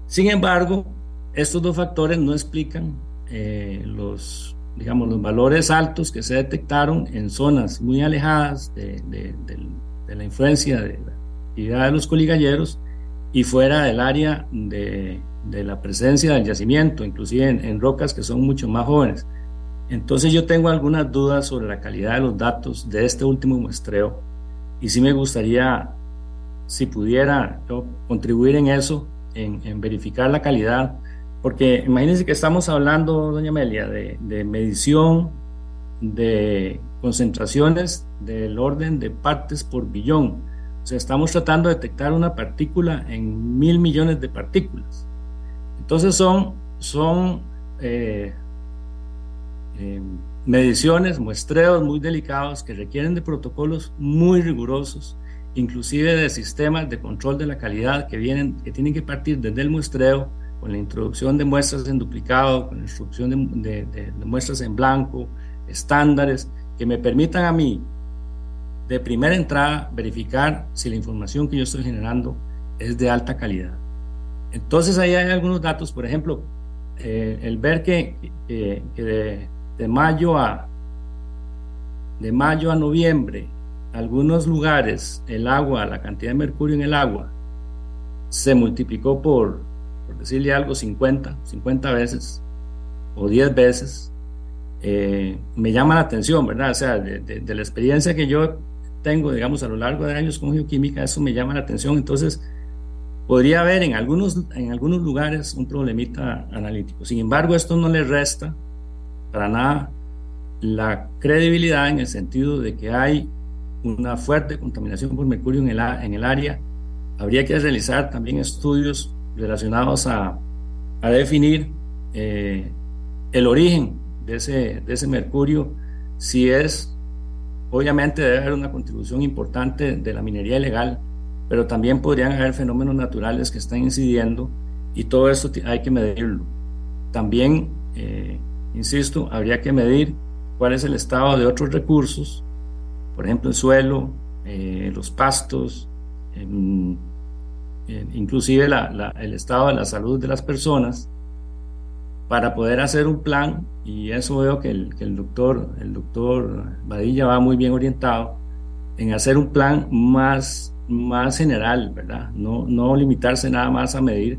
Speaker 4: Sin embargo, estos dos factores no explican eh, los, digamos, los valores altos que se detectaron en zonas muy alejadas de, la influencia de la actividad de los coligalleros y fuera del área de, la presencia del yacimiento, inclusive en, en, rocas que son mucho más jóvenes. Entonces yo tengo algunas dudas sobre la calidad de los datos de este último muestreo y sí me gustaría, si pudiera contribuir en eso, en, verificar la calidad, porque imagínense que estamos hablando, doña Amelia, de, de medición de concentraciones del orden de partes por billón. O sea, estamos tratando de detectar una partícula en mil millones de partículas. Entonces son, son eh, eh, mediciones, muestreos muy delicados que requieren de protocolos muy rigurosos, inclusive de sistemas de control de la calidad que, vienen, que tienen que partir desde el muestreo, con la introducción de muestras en duplicado, con la introducción de, de muestras en blanco, estándares que me permitan a mí, de primera entrada, verificar si la información que yo estoy generando es de alta calidad. Entonces ahí hay algunos datos, por ejemplo, eh, el ver que, de mayo a de mayo a noviembre, algunos lugares el agua, la cantidad de mercurio en el agua se multiplicó por, por decirle algo, 50, 50 veces o 10 veces, eh, me llama la atención, ¿verdad? O sea, de, la experiencia que yo tengo, digamos, a lo largo de años con geoquímica, eso me llama la atención. Entonces, podría haber en algunos, en algunos lugares un problemita analítico. Sin embargo, esto no le resta para nada la credibilidad en el sentido de que hay una fuerte contaminación por mercurio en el, en el área. Habría que realizar también estudios relacionados a, a definir eh, el origen de ese, de ese mercurio, si es, obviamente debe haber una contribución importante de la minería ilegal, pero también podrían haber fenómenos naturales que están incidiendo y todo esto hay que medirlo. También eh, Insisto, habría que medir cuál es el estado de otros recursos, por ejemplo, el suelo, eh, los pastos, inclusive el estado de la salud de las personas, para poder hacer un plan, y eso veo que el, doctor, el doctor Badilla va muy bien orientado, en hacer un plan más, más general, ¿verdad? No, no limitarse nada más a medir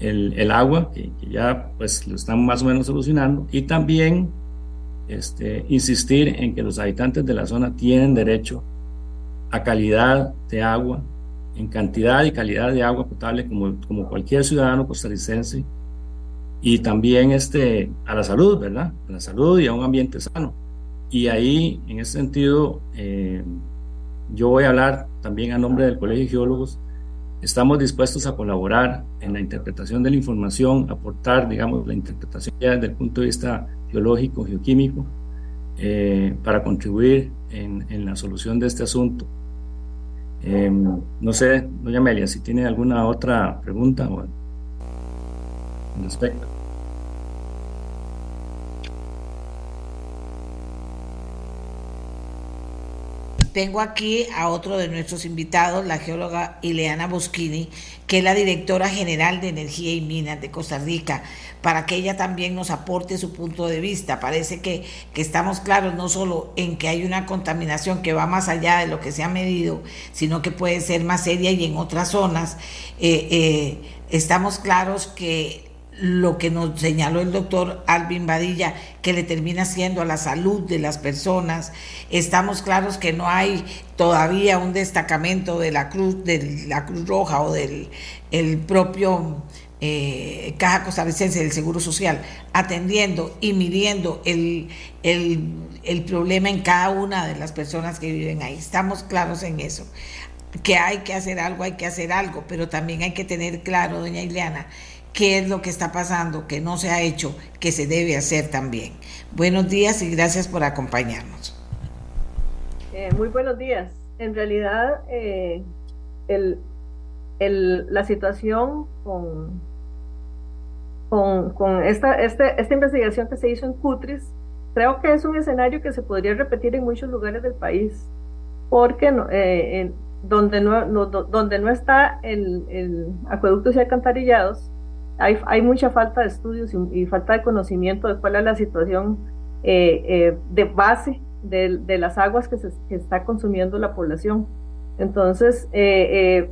Speaker 4: el, agua, que, ya pues lo están más o menos solucionando, y también este, insistir en que los habitantes de la zona tienen derecho a calidad de agua, en cantidad y calidad de agua potable como, como cualquier ciudadano costarricense, y también este, a la salud, ¿verdad? A la salud y a un ambiente sano. Y ahí, en ese sentido, eh, yo voy a hablar también a nombre del Colegio de Geólogos Estamos dispuestos a colaborar en la interpretación de la información, aportar, digamos, la interpretación ya desde el punto de vista geológico, geoquímico, eh, para contribuir en, en, la solución de este asunto. Eh, no sé, doña Amelia, si tiene alguna otra pregunta o, al respecto.
Speaker 2: Tengo aquí a otro de nuestros invitados, la geóloga Ileana Boschini, que es la directora general de Energía y Minas de Costa Rica, para que ella también nos aporte su punto de vista. Parece que, que estamos claros no solo en que hay una contaminación que va más allá de lo que se ha medido, sino que puede ser más seria y en otras zonas. Eh, eh, estamos claros que lo que nos señaló el doctor Alvin Badilla, que le termina siendo a la salud de las personas. Estamos claros que no hay todavía un destacamento de la Cruz, de la Cruz Roja o del el propio eh, Caja Costarricense del Seguro Social, atendiendo y midiendo el, el, el problema en cada una de las personas que viven ahí. Estamos claros en eso que hay que hacer algo, hay que hacer algo, pero también hay que tener claro, doña Ileana, qué es lo que está pasando, que no se ha hecho, que se debe hacer también. Buenos días y gracias por acompañarnos.
Speaker 5: Eh, muy buenos días. En realidad, eh, el, el, la situación con, con, con esta, este, esta investigación que se hizo en Cutris, creo que es un escenario que se podría repetir en muchos lugares del país, porque eh, donde, no, no, donde no está el, el acueductos y alcantarillados, hay, hay mucha falta de estudios y, falta de conocimiento de cuál es la situación eh, eh, de base de, de, las aguas que, se, que está consumiendo la población. Entonces, eh,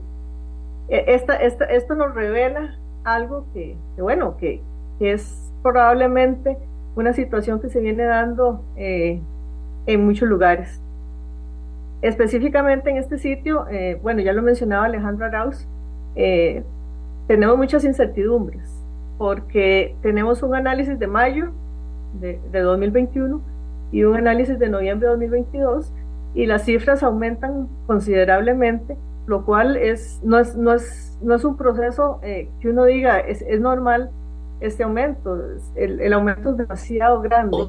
Speaker 5: esta, esto nos revela algo que, que bueno, que, que, es probablemente una situación que se viene dando en muchos lugares. Específicamente en este sitio, bueno, ya lo mencionaba Alejandro Arauz, tenemos muchas incertidumbres porque tenemos un análisis de mayo de, 2021 y un análisis de noviembre de 2022 y las cifras aumentan considerablemente, lo cual es, no, es, no, es, no es un proceso eh, que uno diga es, es normal este aumento, el, el, aumento es demasiado grande.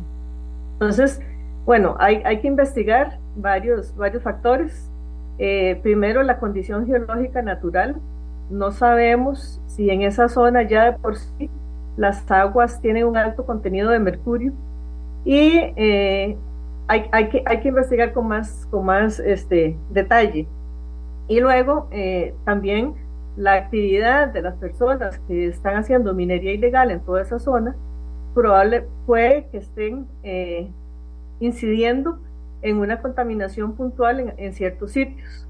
Speaker 5: Entonces, bueno, hay, hay que investigar varios, varios factores. Eh, primero, la condición geológica natural, no sabemos si en esa zona ya de por sí las aguas tienen un alto contenido de mercurio y eh, hay, hay, que, hay que investigar con más, con más este, detalle. Y luego eh, también la actividad de las personas que están haciendo minería ilegal en toda esa zona, probable puede que estén eh, incidiendo en una contaminación puntual en, en ciertos sitios.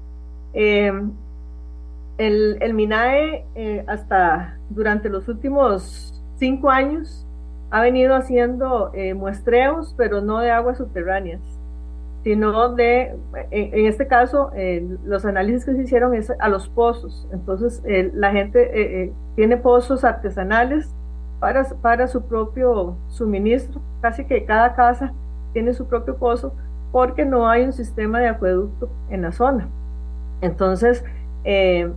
Speaker 5: El, MINAE eh, hasta durante los últimos cinco años ha venido haciendo eh, muestreos, pero no de aguas subterráneas, sino de, en, este caso, eh, los análisis que se hicieron es a los pozos. Entonces, la gente tiene pozos artesanales para, para su propio suministro, casi que cada casa tiene su propio pozo, porque no hay un sistema de acueducto en la zona. Entonces, eh,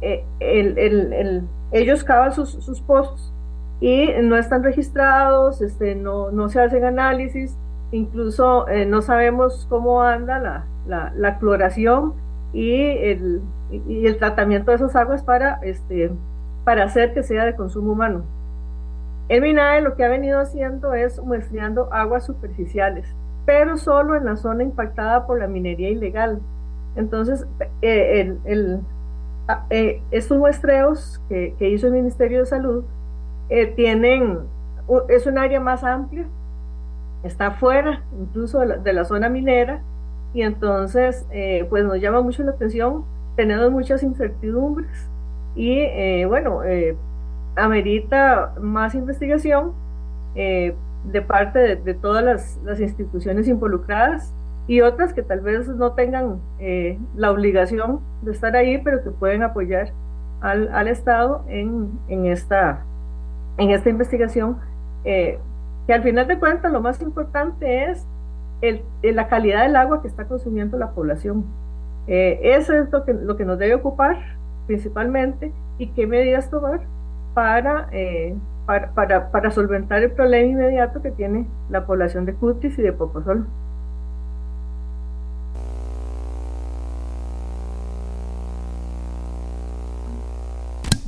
Speaker 5: el, el, ellos cavan sus, sus, pozos y no están registrados, este, no, no se hacen análisis, incluso eh, no sabemos cómo anda la, la, la cloración y el, y el, tratamiento de esas aguas para, este, para hacer que sea de consumo humano. El MINAE lo que ha venido haciendo es muestreando aguas superficiales, pero solo en la zona impactada por la minería ilegal. Entonces, eh, el, Ah, eh, estos muestreos que, hizo el Ministerio de Salud eh, tienen, es un área más amplia, está fuera incluso de la, zona minera y entonces eh, pues nos llama mucho la atención, tenemos muchas incertidumbres y bueno, amerita más investigación de parte de, todas las instituciones involucradas y otras que tal vez no tengan eh, la obligación de estar ahí, pero que pueden apoyar al, al Estado en, en, esta, en esta investigación, eh, que al final de cuentas lo más importante es el, la calidad del agua que está consumiendo la población. Eh, eso es lo que, lo que nos debe ocupar principalmente y qué medidas tomar para, para, para, para, solventar el problema inmediato que tiene la población de Cutis y de Poposol.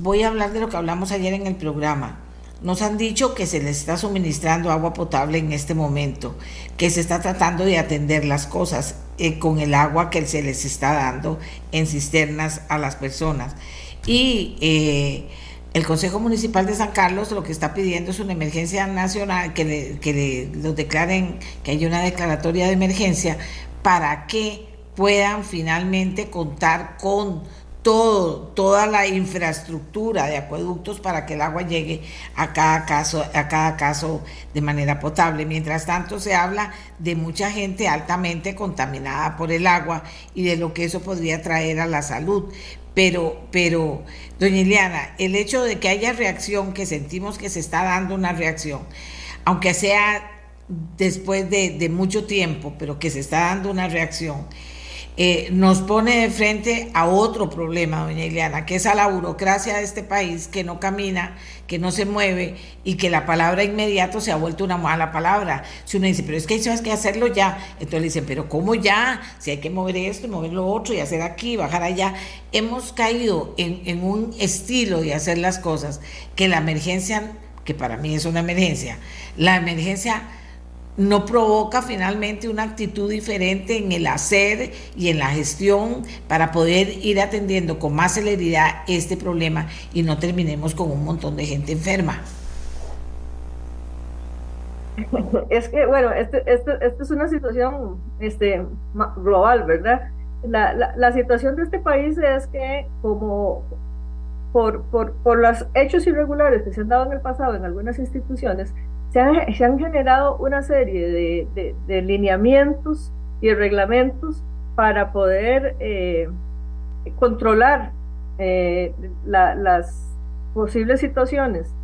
Speaker 2: Voy a hablar de lo que hablamos ayer en el programa. Nos han dicho que se les está suministrando agua potable en este momento, que se está tratando de atender las cosas. eh, con el agua que se les está dando en cisternas a las personas. Y eh, el Consejo Municipal de San Carlos lo que está pidiendo es una emergencia nacional, que, que los declaren, que haya una declaratoria de emergencia para que puedan finalmente contar con todo, toda la infraestructura de acueductos para que el agua llegue a cada caso, a cada caso de manera potable. Mientras tanto, se habla de mucha gente altamente contaminada por el agua y de lo que eso podría traer a la salud. Pero, pero, doña Ileana, el hecho de que haya reacción, que sentimos que se está dando una reacción, aunque sea después de, de mucho tiempo, pero que se está dando una reacción, eh, nos pone de frente a otro problema, doña Ileana, que es a la burocracia de este país que no camina, que no se mueve y que la palabra inmediato se ha vuelto una mala palabra. Si uno dice, pero es que eso es que hacerlo ya, entonces le dicen, pero ¿cómo ya? Si hay que mover esto y mover lo otro y hacer aquí, bajar allá. Hemos caído en, en un estilo de hacer las cosas que la emergencia, que para mí es una emergencia, la emergencia no provoca finalmente una actitud diferente en el hacer y en la gestión para poder ir atendiendo con más celeridad este problema y no terminemos con un montón de gente enferma.
Speaker 5: Es que, bueno, esto este, este es una situación este, global, ¿verdad? La, la, situación de este país es que como por, por, por los hechos irregulares que se han dado en el pasado en algunas instituciones, se han, generado una serie de, lineamientos y reglamentos para poder eh, controlar eh, las posibles situaciones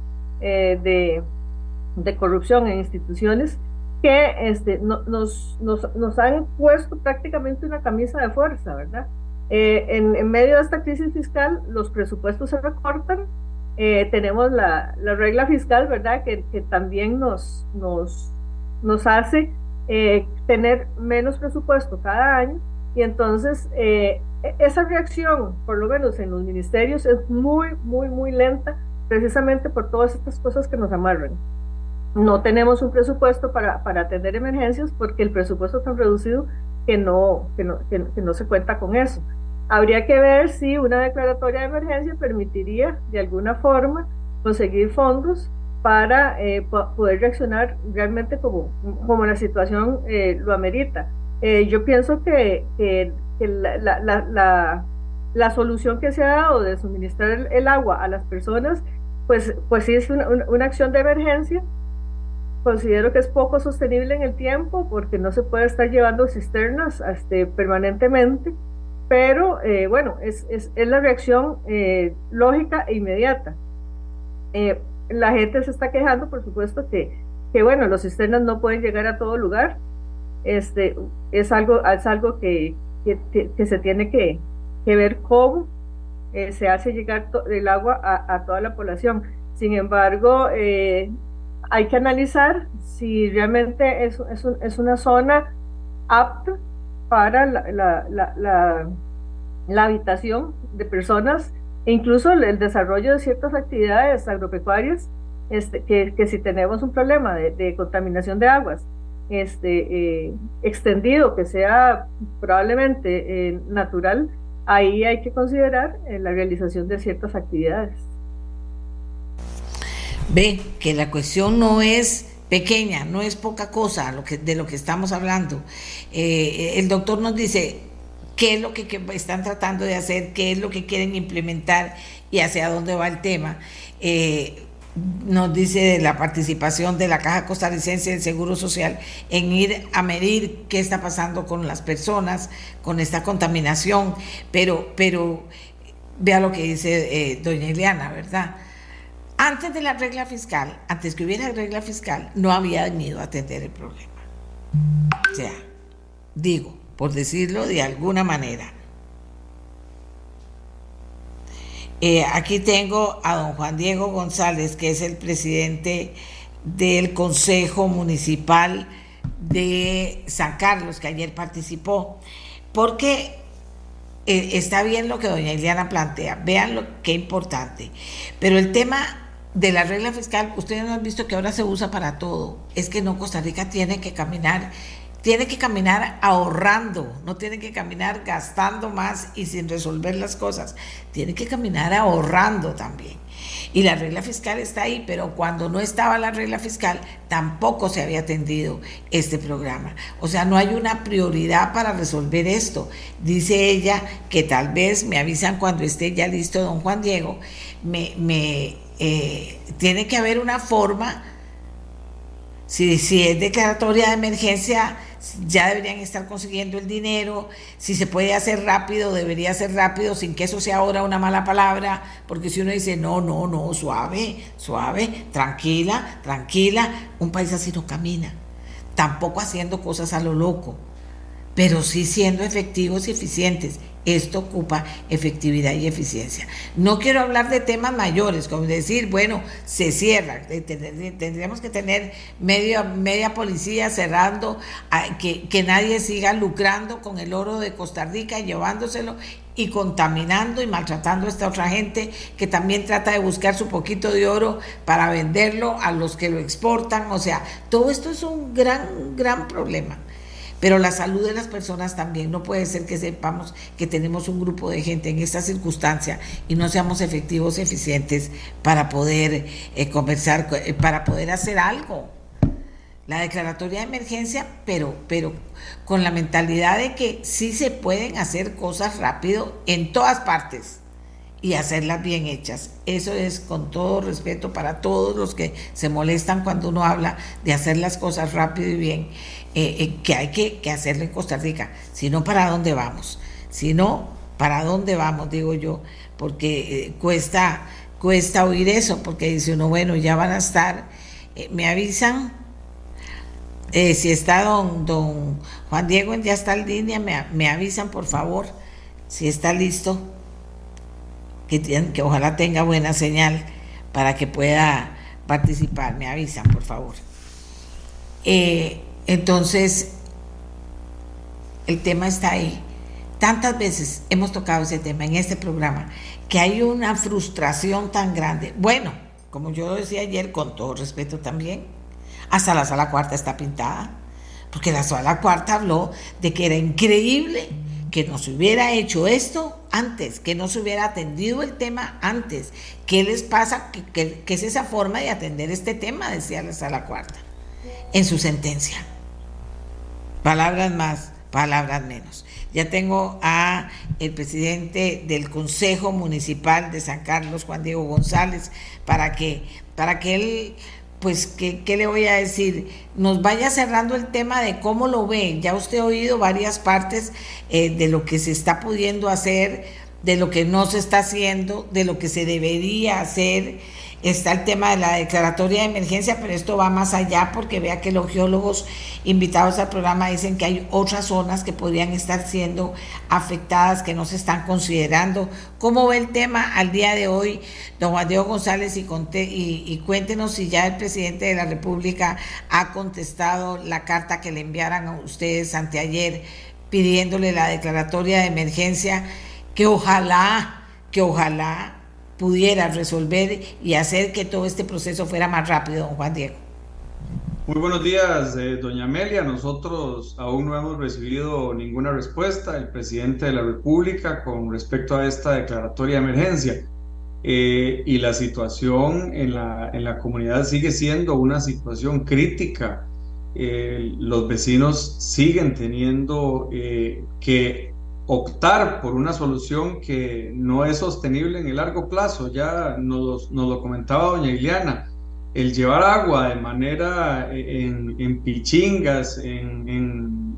Speaker 5: eh, de, corrupción en instituciones que este, nos, han puesto prácticamente una camisa de fuerza, ¿verdad? en, en medio de esta crisis fiscal, los presupuestos se recortan, eh, tenemos la, la, regla fiscal, ¿verdad? Que, que también nos, nos, nos hace eh, tener menos presupuesto cada año. Y entonces eh, e, esa reacción, por lo menos en los ministerios, es muy, muy, muy lenta, precisamente por todas estas cosas que nos amarran. No tenemos un presupuesto para, para atender emergencias porque el presupuesto está reducido que no, que no, que no se cuenta con eso. Habría que ver si una declaratoria de emergencia permitiría de alguna forma conseguir fondos para eh, poder reaccionar realmente como, como la situación eh, lo amerita. Eh, yo pienso que, que, la, la, la, la, solución que se ha dado de suministrar el, agua a las personas, pues, pues sí es una, una, acción de emergencia. Considero que es poco sostenible en el tiempo porque no se puede estar llevando cisternas este, permanentemente pero eh, bueno, es, es, es, la reacción eh, lógica e inmediata. Eh, la gente se está quejando, por supuesto, que, que bueno, los cisternas no pueden llegar a todo lugar. Este, es algo, es algo que, que, que se tiene que, que ver cómo se hace llegar el agua a, a, toda la población. Sin embargo, hay que analizar si realmente es, es, un, es una zona apta para la, la, la, la, habitación de personas e incluso el, desarrollo de ciertas actividades agropecuarias, este, que, que si tenemos un problema de, contaminación de aguas este, eh, extendido, que sea probablemente eh, natural, ahí hay que considerar eh, la realización de ciertas actividades.
Speaker 2: Ve que la cuestión no es pequeña, no es poca cosa de lo que estamos hablando. Eh, el doctor nos dice qué es lo que, están tratando de hacer, qué es lo que quieren implementar y hacia dónde va el tema. Eh, nos dice de la participación de la Caja Costarricense del Seguro Social en ir a medir qué está pasando con las personas, con esta contaminación, pero, pero vea lo que dice eh, doña Ileana, ¿verdad? Antes de la regla fiscal, antes que hubiera regla fiscal, no había ido a atender el problema. O sea, digo, por decirlo de alguna manera. Eh, aquí tengo a don Juan Diego González, que es el presidente del Consejo Municipal de San Carlos, que ayer participó, porque eh, está bien lo que doña Ileana plantea, vean lo que importante, pero el tema de la regla fiscal, ustedes no han visto que ahora se usa para todo. Es que no, Costa Rica tiene que caminar tiene que caminar ahorrando, no tiene que caminar gastando más y sin resolver las cosas, tiene que caminar ahorrando también. Y la regla fiscal está ahí, pero cuando no estaba la regla fiscal, tampoco se había atendido este programa. O sea, no hay una prioridad para resolver esto. Dice ella que tal vez me avisan cuando esté ya listo don Juan Diego, me, me eh, tiene que haber una forma, si, si es declaratoria de emergencia, ya deberían estar consiguiendo el dinero, si se puede hacer rápido, debería ser rápido, sin que eso sea ahora una mala palabra, porque si uno dice, no, no, no, suave, suave, tranquila, tranquila, un país así no camina, tampoco haciendo cosas a lo loco, pero sí siendo efectivos y eficientes esto ocupa efectividad y eficiencia. No quiero hablar de temas mayores, como decir, bueno, se cierra, tendríamos que tener media, media policía cerrando, que, que nadie siga lucrando con el oro de Costa Rica y llevándoselo y contaminando y maltratando a esta otra gente que también trata de buscar su poquito de oro para venderlo a los que lo exportan. O sea, todo esto es un gran, gran problema. Pero la salud de las personas también no puede ser que sepamos que tenemos un grupo de gente en esta circunstancia y no seamos efectivos, eficientes para poder eh, conversar, eh, para poder hacer algo. La declaratoria de emergencia, pero, pero con la mentalidad de que sí se pueden hacer cosas rápido en todas partes y hacerlas bien hechas. Eso es con todo respeto para todos los que se molestan cuando uno habla de hacer las cosas rápido y bien. Eh, eh, que hay que, hacerlo en Costa Rica, si no, ¿para dónde vamos? Si no, ¿para dónde vamos? Digo yo, porque eh, cuesta, cuesta oír eso, porque dice uno, bueno, ya van a estar, me avisan, si está don, don Juan Diego ya está en línea, me, me avisan por favor, si está listo, que, que ojalá tenga buena señal para que pueda participar, me avisan por favor. Eh, entonces, el tema está ahí. Tantas veces hemos tocado ese tema en este programa que hay una frustración tan grande. Bueno, como yo decía ayer, con todo respeto también, hasta la sala cuarta está pintada, porque la sala cuarta habló de que era increíble que no se hubiera hecho esto antes, que no se hubiera atendido el tema antes. ¿Qué les pasa? ¿Qué, es esa forma de atender este tema? Decía la sala cuarta en su sentencia. Palabras más, palabras menos. Ya tengo a el presidente del Consejo Municipal de San Carlos, Juan Diego González, para que, para que él, pues, ¿qué, le voy a decir? Nos vaya cerrando el tema de cómo lo ve. Ya usted ha oído varias partes eh, de lo que se está pudiendo hacer, de lo que no se está haciendo, de lo que se debería hacer está el tema de la declaratoria de emergencia, pero esto va más allá porque vea que los geólogos invitados al programa dicen que hay otras zonas que podrían estar siendo afectadas, que no se están considerando. ¿Cómo ve el tema al día de hoy, don Juan González? Y, y, y cuéntenos si ya el presidente de la República ha contestado la carta que le enviaran a ustedes anteayer pidiéndole la declaratoria de emergencia, que ojalá, que ojalá pudiera resolver y hacer que todo este proceso fuera más rápido, don Juan Diego.
Speaker 6: Muy buenos días, eh, doña Amelia. Nosotros aún no hemos recibido ninguna respuesta del presidente de la República con respecto a esta declaratoria de emergencia. Eh, y la situación en la, en la, comunidad sigue siendo una situación crítica. Eh, los vecinos siguen teniendo que optar por una solución que no es sostenible en el largo plazo. Ya nos, lo comentaba doña Ileana, el llevar agua de manera eh, en, pichingas, en,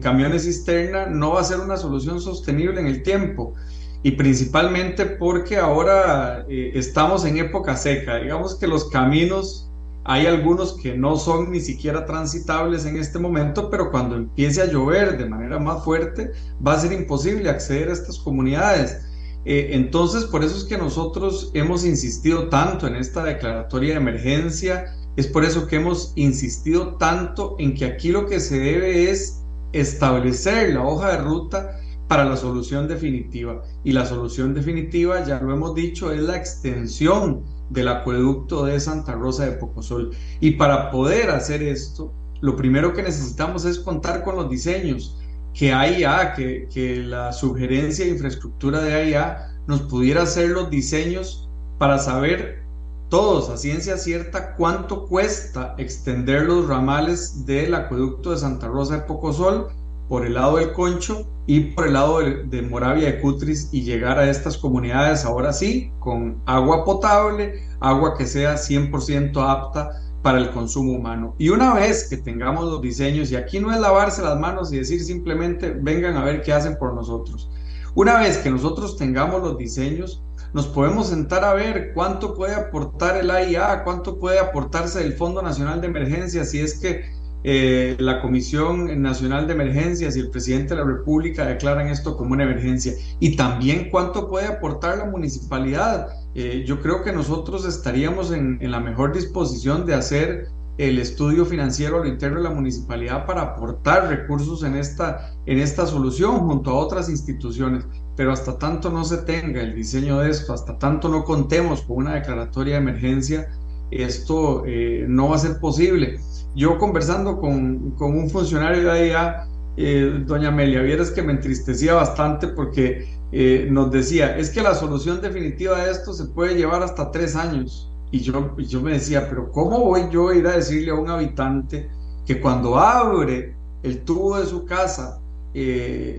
Speaker 6: camiones cisterna, no va a ser una solución sostenible en el tiempo. Y principalmente porque ahora eh, estamos en época seca. Digamos que los caminos hay algunos que no son ni siquiera transitables en este momento, pero cuando empiece a llover de manera más fuerte, va a ser imposible acceder a estas comunidades. Eh, entonces, por eso es que nosotros hemos insistido tanto en esta declaratoria de emergencia, es por eso que hemos insistido tanto en que aquí lo que se debe es establecer la hoja de ruta para la solución definitiva. Y la solución definitiva, ya lo hemos dicho, es la extensión del acueducto de Santa Rosa de Pocosol. Y para poder hacer esto, lo primero que necesitamos es contar con los diseños, que AIA, que, que la sugerencia de infraestructura de AIA nos pudiera hacer los diseños para saber todos a ciencia cierta cuánto cuesta extender los ramales del acueducto de Santa Rosa de Pocosol por el lado del Concho y por el lado de, Moravia de Cutris y llegar a estas comunidades ahora sí con agua potable, agua que sea 100% apta para el consumo humano. Y una vez que tengamos los diseños, y aquí no es lavarse las manos y decir simplemente vengan a ver qué hacen por nosotros. Una vez que nosotros tengamos los diseños, nos podemos sentar a ver cuánto puede aportar el AIA, cuánto puede aportarse el Fondo Nacional de Emergencia, si es que eh, la Comisión Nacional de Emergencias y el presidente de la República declaran esto como una emergencia. Y también cuánto puede aportar la municipalidad. Eh, yo creo que nosotros estaríamos en, la mejor disposición de hacer el estudio financiero a lo interno de la municipalidad para aportar recursos en esta, en esta solución junto a otras instituciones. Pero hasta tanto no se tenga el diseño de esto, hasta tanto no contemos con una declaratoria de emergencia, esto eh, no va a ser posible. Yo conversando con, con un funcionario de AIA, eh, doña Amelia, vieras que me entristecía bastante porque eh, nos decía, es que la solución definitiva de esto se puede llevar hasta tres años. Y yo, yo me decía, pero ¿cómo voy yo a ir a decirle a un habitante que cuando abre el tubo de su casa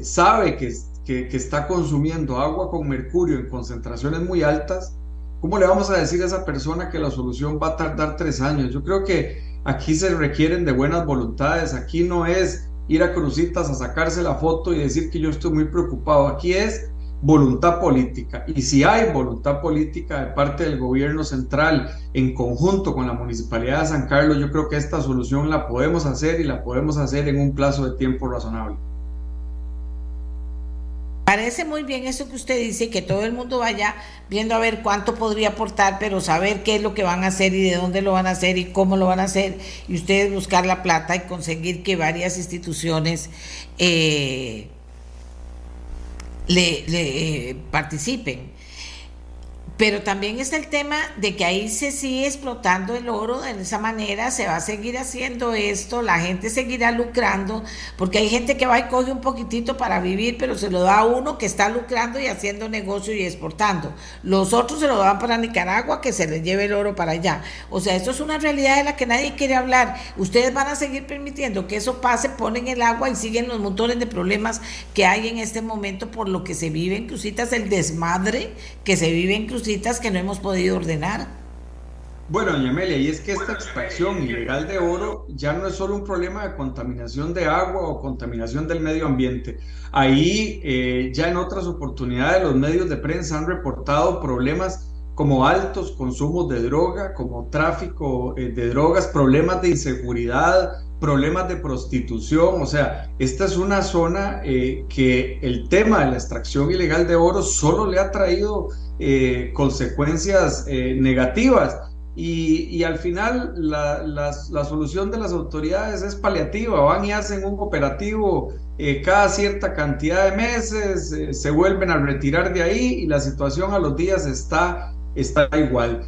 Speaker 6: sabe que, que, que está consumiendo agua con mercurio en concentraciones muy altas ¿Cómo le vamos a decir a esa persona que la solución va a tardar tres años? Yo creo que aquí se requieren de buenas voluntades, aquí no es ir a Crucitas a sacarse la foto y decir que yo estoy muy preocupado, aquí es voluntad política. Y si hay voluntad política de parte del gobierno central en conjunto con la Municipalidad de San Carlos, yo creo que esta solución la podemos hacer y la podemos hacer en un plazo de tiempo razonable.
Speaker 2: Parece muy bien eso que usted dice, que todo el mundo vaya viendo a ver cuánto podría aportar, pero saber qué es lo que van a hacer y de dónde lo van a hacer y cómo lo van a hacer, y ustedes buscar la plata y conseguir que varias instituciones eh, le, eh, participen. Pero también está el tema de que ahí se sigue explotando el oro de esa manera, se va a seguir haciendo esto, la gente seguirá lucrando, porque hay gente que va y coge un poquitito para vivir, pero se lo da a uno que está lucrando y haciendo negocio y exportando. Los otros se lo dan para Nicaragua, que se les lleve el oro para allá. O sea, esto es una realidad de la que nadie quiere hablar. Ustedes van a seguir permitiendo que eso pase, ponen el agua y siguen los montones de problemas que hay en este momento por lo que se vive en Crucitas, el desmadre que se vive en Que no hemos podido ordenar.
Speaker 6: Bueno, doña Amelia, y es que esta extracción ilegal de oro ya no es solo un problema de contaminación de agua o contaminación del medio ambiente. Ahí eh, ya en otras oportunidades los medios de prensa han reportado problemas como altos consumos de droga, como tráfico eh, de drogas, problemas de inseguridad, problemas de prostitución. O sea, esta es una zona eh, que el tema de la extracción ilegal de oro solo le ha traído eh, consecuencias eh, negativas. Y, al final la, solución de las autoridades es paliativa, van y hacen un operativo eh, cada cierta cantidad de meses, se vuelven a retirar de ahí y la situación a los días está, está igual.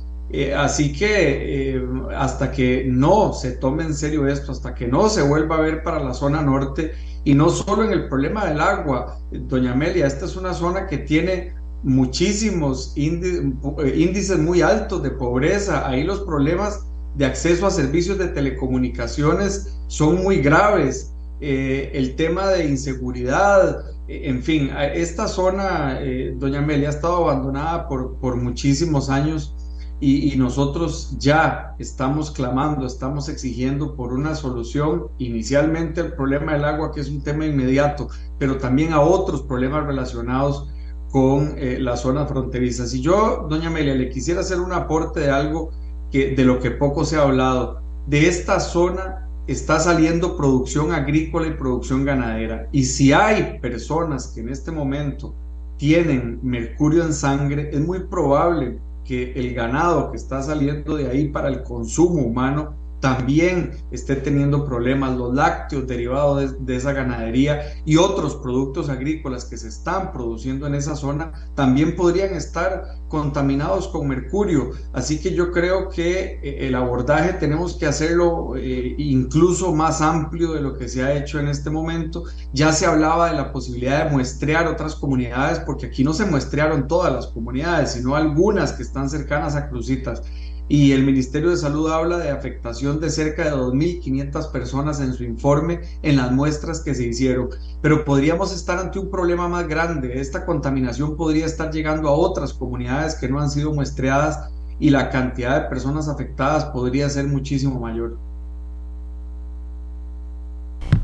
Speaker 6: así que hasta que no se tome en serio esto, hasta que no se vuelva a ver para la zona norte, y no solo en el problema del agua, doña Amelia, esta es una zona que tiene muchísimos eh, índices muy altos de pobreza. Ahí los problemas de acceso a servicios de telecomunicaciones son muy graves. Eh, el tema de inseguridad, eh, en fin, esta zona, doña Amelia, ha estado abandonada por, por muchísimos años y, y, nosotros ya estamos clamando, estamos exigiendo por una solución inicialmente al problema del agua, que es un tema inmediato, pero también a otros problemas relacionados con eh, las zonas fronterizas. Y yo, doña Amelia, le quisiera hacer un aporte de algo que, de lo que poco se ha hablado. De esta zona está saliendo producción agrícola y producción ganadera. Y si hay personas que en este momento tienen mercurio en sangre, es muy probable que el ganado que está saliendo de ahí para el consumo humano también esté teniendo problemas, los lácteos derivados de, esa ganadería y otros productos agrícolas que se están produciendo en esa zona también podrían estar contaminados con mercurio. Así que yo creo que eh, el abordaje tenemos que hacerlo eh, incluso más amplio de lo que se ha hecho en este momento. Ya se hablaba de la posibilidad de muestrear otras comunidades, porque aquí no se muestrearon todas las comunidades, sino algunas que están cercanas a Crucitas y el Ministerio de Salud habla de afectación de cerca de 2.500 personas en su informe en las muestras que se hicieron. Pero podríamos estar ante un problema más grande. Esta contaminación podría estar llegando a otras comunidades que no han sido muestreadas y la cantidad de personas afectadas podría ser muchísimo mayor.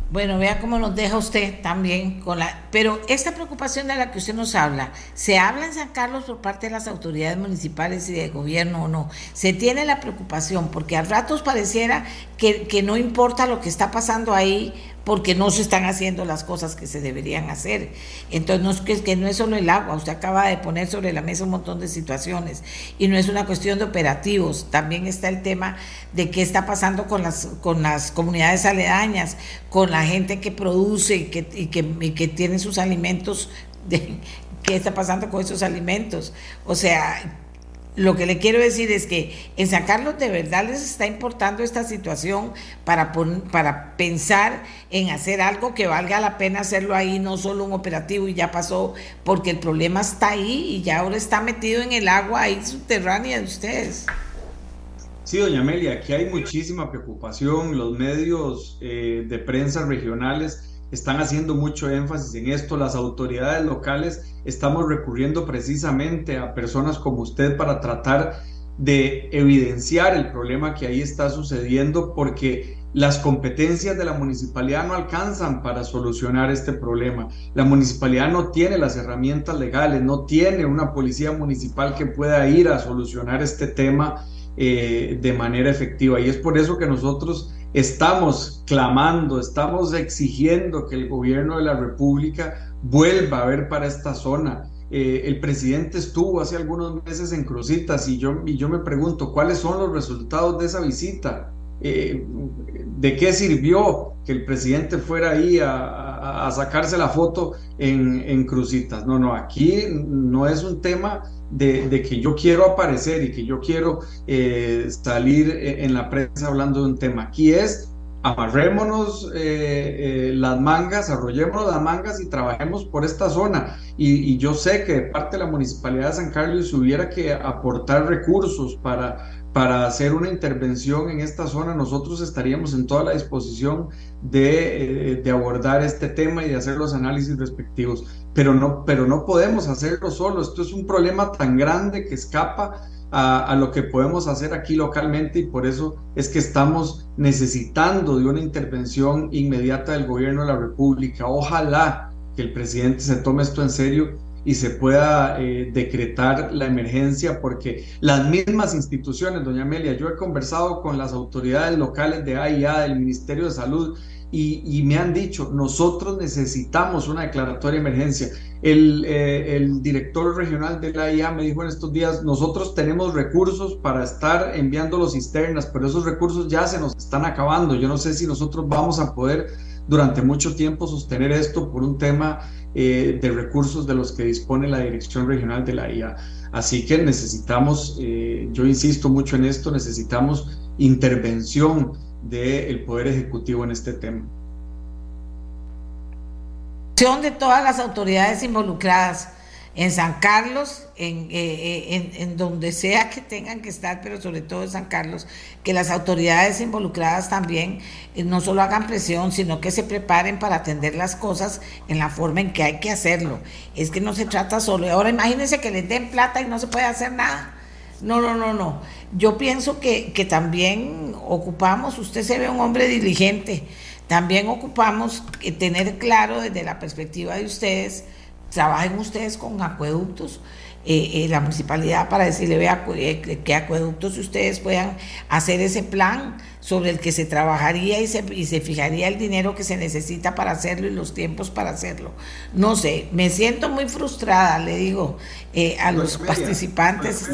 Speaker 2: Bueno, vea cómo nos deja usted también con la... Pero esta preocupación de la que usted nos habla, ¿se habla en San Carlos por parte de las autoridades municipales y de gobierno o no? Se tiene la preocupación porque a ratos pareciera que, que no importa lo que está pasando ahí porque no se están haciendo las cosas que se deberían hacer. Entonces, no es que, no es solo el agua, usted acaba de poner sobre la mesa un montón de situaciones y no es una cuestión de operativos, también está el tema de qué está pasando con las, con las comunidades aledañas, con la gente que produce y que, y que, tiene sus alimentos, qué está pasando con esos alimentos. O sea, lo que le quiero decir es que en San Carlos de verdad les está importando esta situación para, para pensar en hacer algo que valga la pena hacerlo ahí, no solo un operativo y ya pasó, porque el problema está ahí y ya ahora está metido en el agua ahí subterránea de ustedes.
Speaker 6: Sí, doña Amelia, aquí hay muchísima preocupación. Los medios eh, de prensa regionales están haciendo mucho énfasis en esto. Las autoridades locales estamos recurriendo precisamente a personas como usted para tratar de evidenciar el problema que ahí está sucediendo porque las competencias de la municipalidad no alcanzan para solucionar este problema. La municipalidad no tiene las herramientas legales, no tiene una policía municipal que pueda ir a solucionar este tema eh, de manera efectiva. Y es por eso que nosotros estamos clamando, estamos exigiendo que el gobierno de la República vuelva a ver para esta zona. Eh, el presidente estuvo hace algunos meses en Cruzitas y yo, y yo me pregunto cuáles son los resultados de esa visita. Eh, ¿De qué sirvió que el presidente fuera ahí a, sacarse la foto en, en, Cruzitas? No, no, aquí no es un tema de, que yo quiero aparecer y que yo quiero eh, salir en la prensa hablando de un tema. Aquí es amarrémonos eh, las mangas, arrollémonos las mangas y trabajemos por esta zona. Y, y, yo sé que de parte de la Municipalidad de San Carlos hubiera que aportar recursos para para hacer una intervención en esta zona, nosotros estaríamos en toda la disposición de, eh, abordar este tema y de hacer los análisis respectivos. Pero no, pero no podemos hacerlo solo. Esto es un problema tan grande que escapa a, lo que podemos hacer aquí localmente y por eso es que estamos necesitando de una intervención inmediata del gobierno de la República. Ojalá que el presidente se tome esto en serio y se pueda eh, decretar la emergencia, porque las mismas instituciones, doña Amelia, yo he conversado con las autoridades locales de AIA, del Ministerio de Salud, y, me han dicho, nosotros necesitamos una declaratoria de emergencia. El, eh, el, director regional de la AIA me dijo en estos días, nosotros tenemos recursos para estar enviando los cisternas, pero esos recursos ya se nos están acabando. Yo no sé si nosotros vamos a poder durante mucho tiempo sostener esto por un tema eh, de recursos de los que dispone la Dirección Regional de la IA. Así que necesitamos, eh, yo insisto mucho en esto, necesitamos intervención del Poder Ejecutivo en este tema.
Speaker 2: De todas las autoridades involucradas en San Carlos, en, eh, eh, en, donde sea que tengan que estar, pero sobre todo en San Carlos, que las autoridades involucradas también eh, no solo hagan presión, sino que se preparen para atender las cosas en la forma en que hay que hacerlo. Es que no se trata solo. Ahora imagínense que les den plata y no se puede hacer nada. No, no, no, no. Yo pienso que, que también ocupamos, usted se ve un hombre diligente, también ocupamos tener claro desde la perspectiva de ustedes, trabajen ustedes con acueductos, eh, eh, la municipalidad para decirle, vea, eh, qué acueductos ustedes puedan hacer ese plan sobre el que se trabajaría y se, y se fijaría el dinero que se necesita para hacerlo y los tiempos para hacerlo. No sé, me siento muy frustrada, le digo a los participantes,